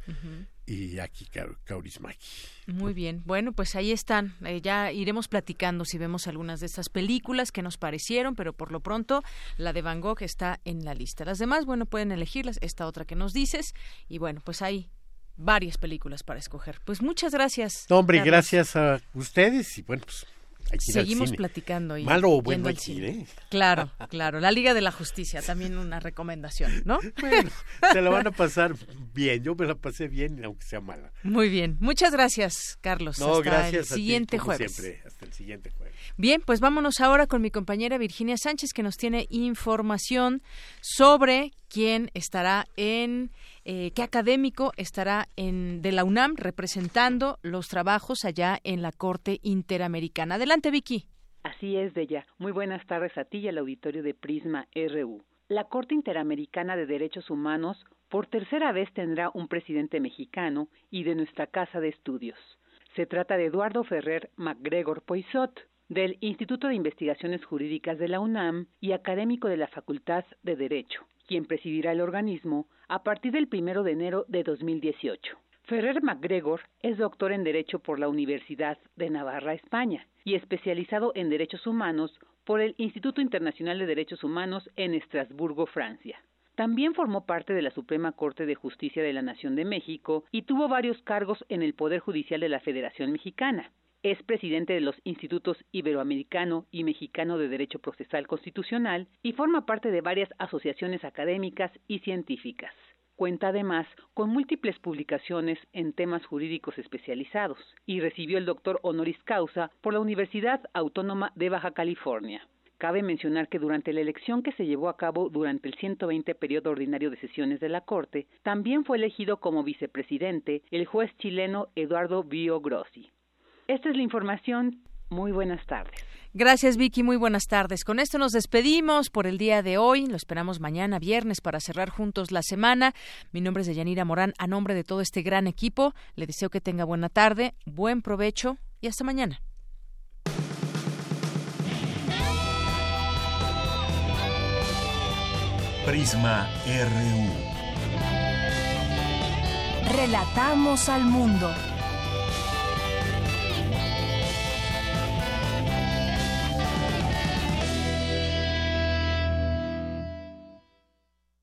S34: y Aki Kau- Kaurismäki.
S1: Muy bien. Bueno, pues ahí están. Eh, ya iremos platicando si vemos algunas de estas películas que nos parecieron, pero por lo pronto la de Van Gogh está en la lista. Las demás, bueno, pueden elegirlas. Esta otra que nos dices. Y bueno, pues hay varias películas para escoger. Pues muchas gracias.
S34: No, hombre,
S1: Carlos.
S34: gracias a ustedes y bueno, pues hay que ir al
S1: Seguimos
S34: cine.
S1: platicando. Y
S34: Malo o bueno
S1: al cine.
S34: ¿eh?
S1: Claro, claro. La Liga de la Justicia, también una recomendación, ¿no?
S34: Bueno, se la van a pasar bien. Yo me la pasé bien, aunque sea mala.
S1: Muy bien. Muchas gracias, Carlos.
S34: No,
S1: Hasta
S34: gracias
S1: el
S34: a ti,
S1: siguiente
S34: como
S1: jueves.
S34: siempre. Hasta el siguiente jueves.
S1: Bien, pues vámonos ahora con mi compañera Virginia Sánchez que nos tiene información sobre quién estará en, eh, qué académico estará en de la UNAM representando los trabajos allá en la Corte Interamericana. Adelante, Vicky.
S10: Así es, Bella. Muy buenas tardes a ti y al auditorio de Prisma RU. La Corte Interamericana de Derechos Humanos por tercera vez tendrá un presidente mexicano y de nuestra casa de estudios. Se trata de Eduardo Ferrer MacGregor Poisot, del Instituto de Investigaciones Jurídicas de la UNAM y académico de la Facultad de Derecho, quien presidirá el organismo a partir del primero de enero de 2018. Ferrer MacGregor es doctor en Derecho por la Universidad de Navarra, España, y especializado en Derechos Humanos por el Instituto Internacional de Derechos Humanos en Estrasburgo, Francia. También formó parte de la Suprema Corte de Justicia de la Nación de México y tuvo varios cargos en el Poder Judicial de la Federación Mexicana. Es presidente de los Institutos Iberoamericano y Mexicano de Derecho Procesal Constitucional y forma parte de varias asociaciones académicas y científicas. Cuenta además con múltiples publicaciones en temas jurídicos especializados y recibió el doctor honoris causa por la Universidad Autónoma de Baja California. Cabe mencionar que durante la elección que se llevó a cabo durante el 120 periodo ordinario de sesiones de la Corte, también fue elegido como vicepresidente el juez chileno Eduardo Bio Grossi. Esta es la información. Muy buenas tardes.
S1: Gracias, Vicky. Muy buenas tardes. Con esto nos despedimos por el día de hoy. Lo esperamos mañana, viernes, para cerrar juntos la semana. Mi nombre es Deyanira Morán. A nombre de todo este gran equipo, le deseo que tenga buena tarde, buen provecho y hasta mañana.
S2: Prisma RU.
S3: Relatamos al mundo.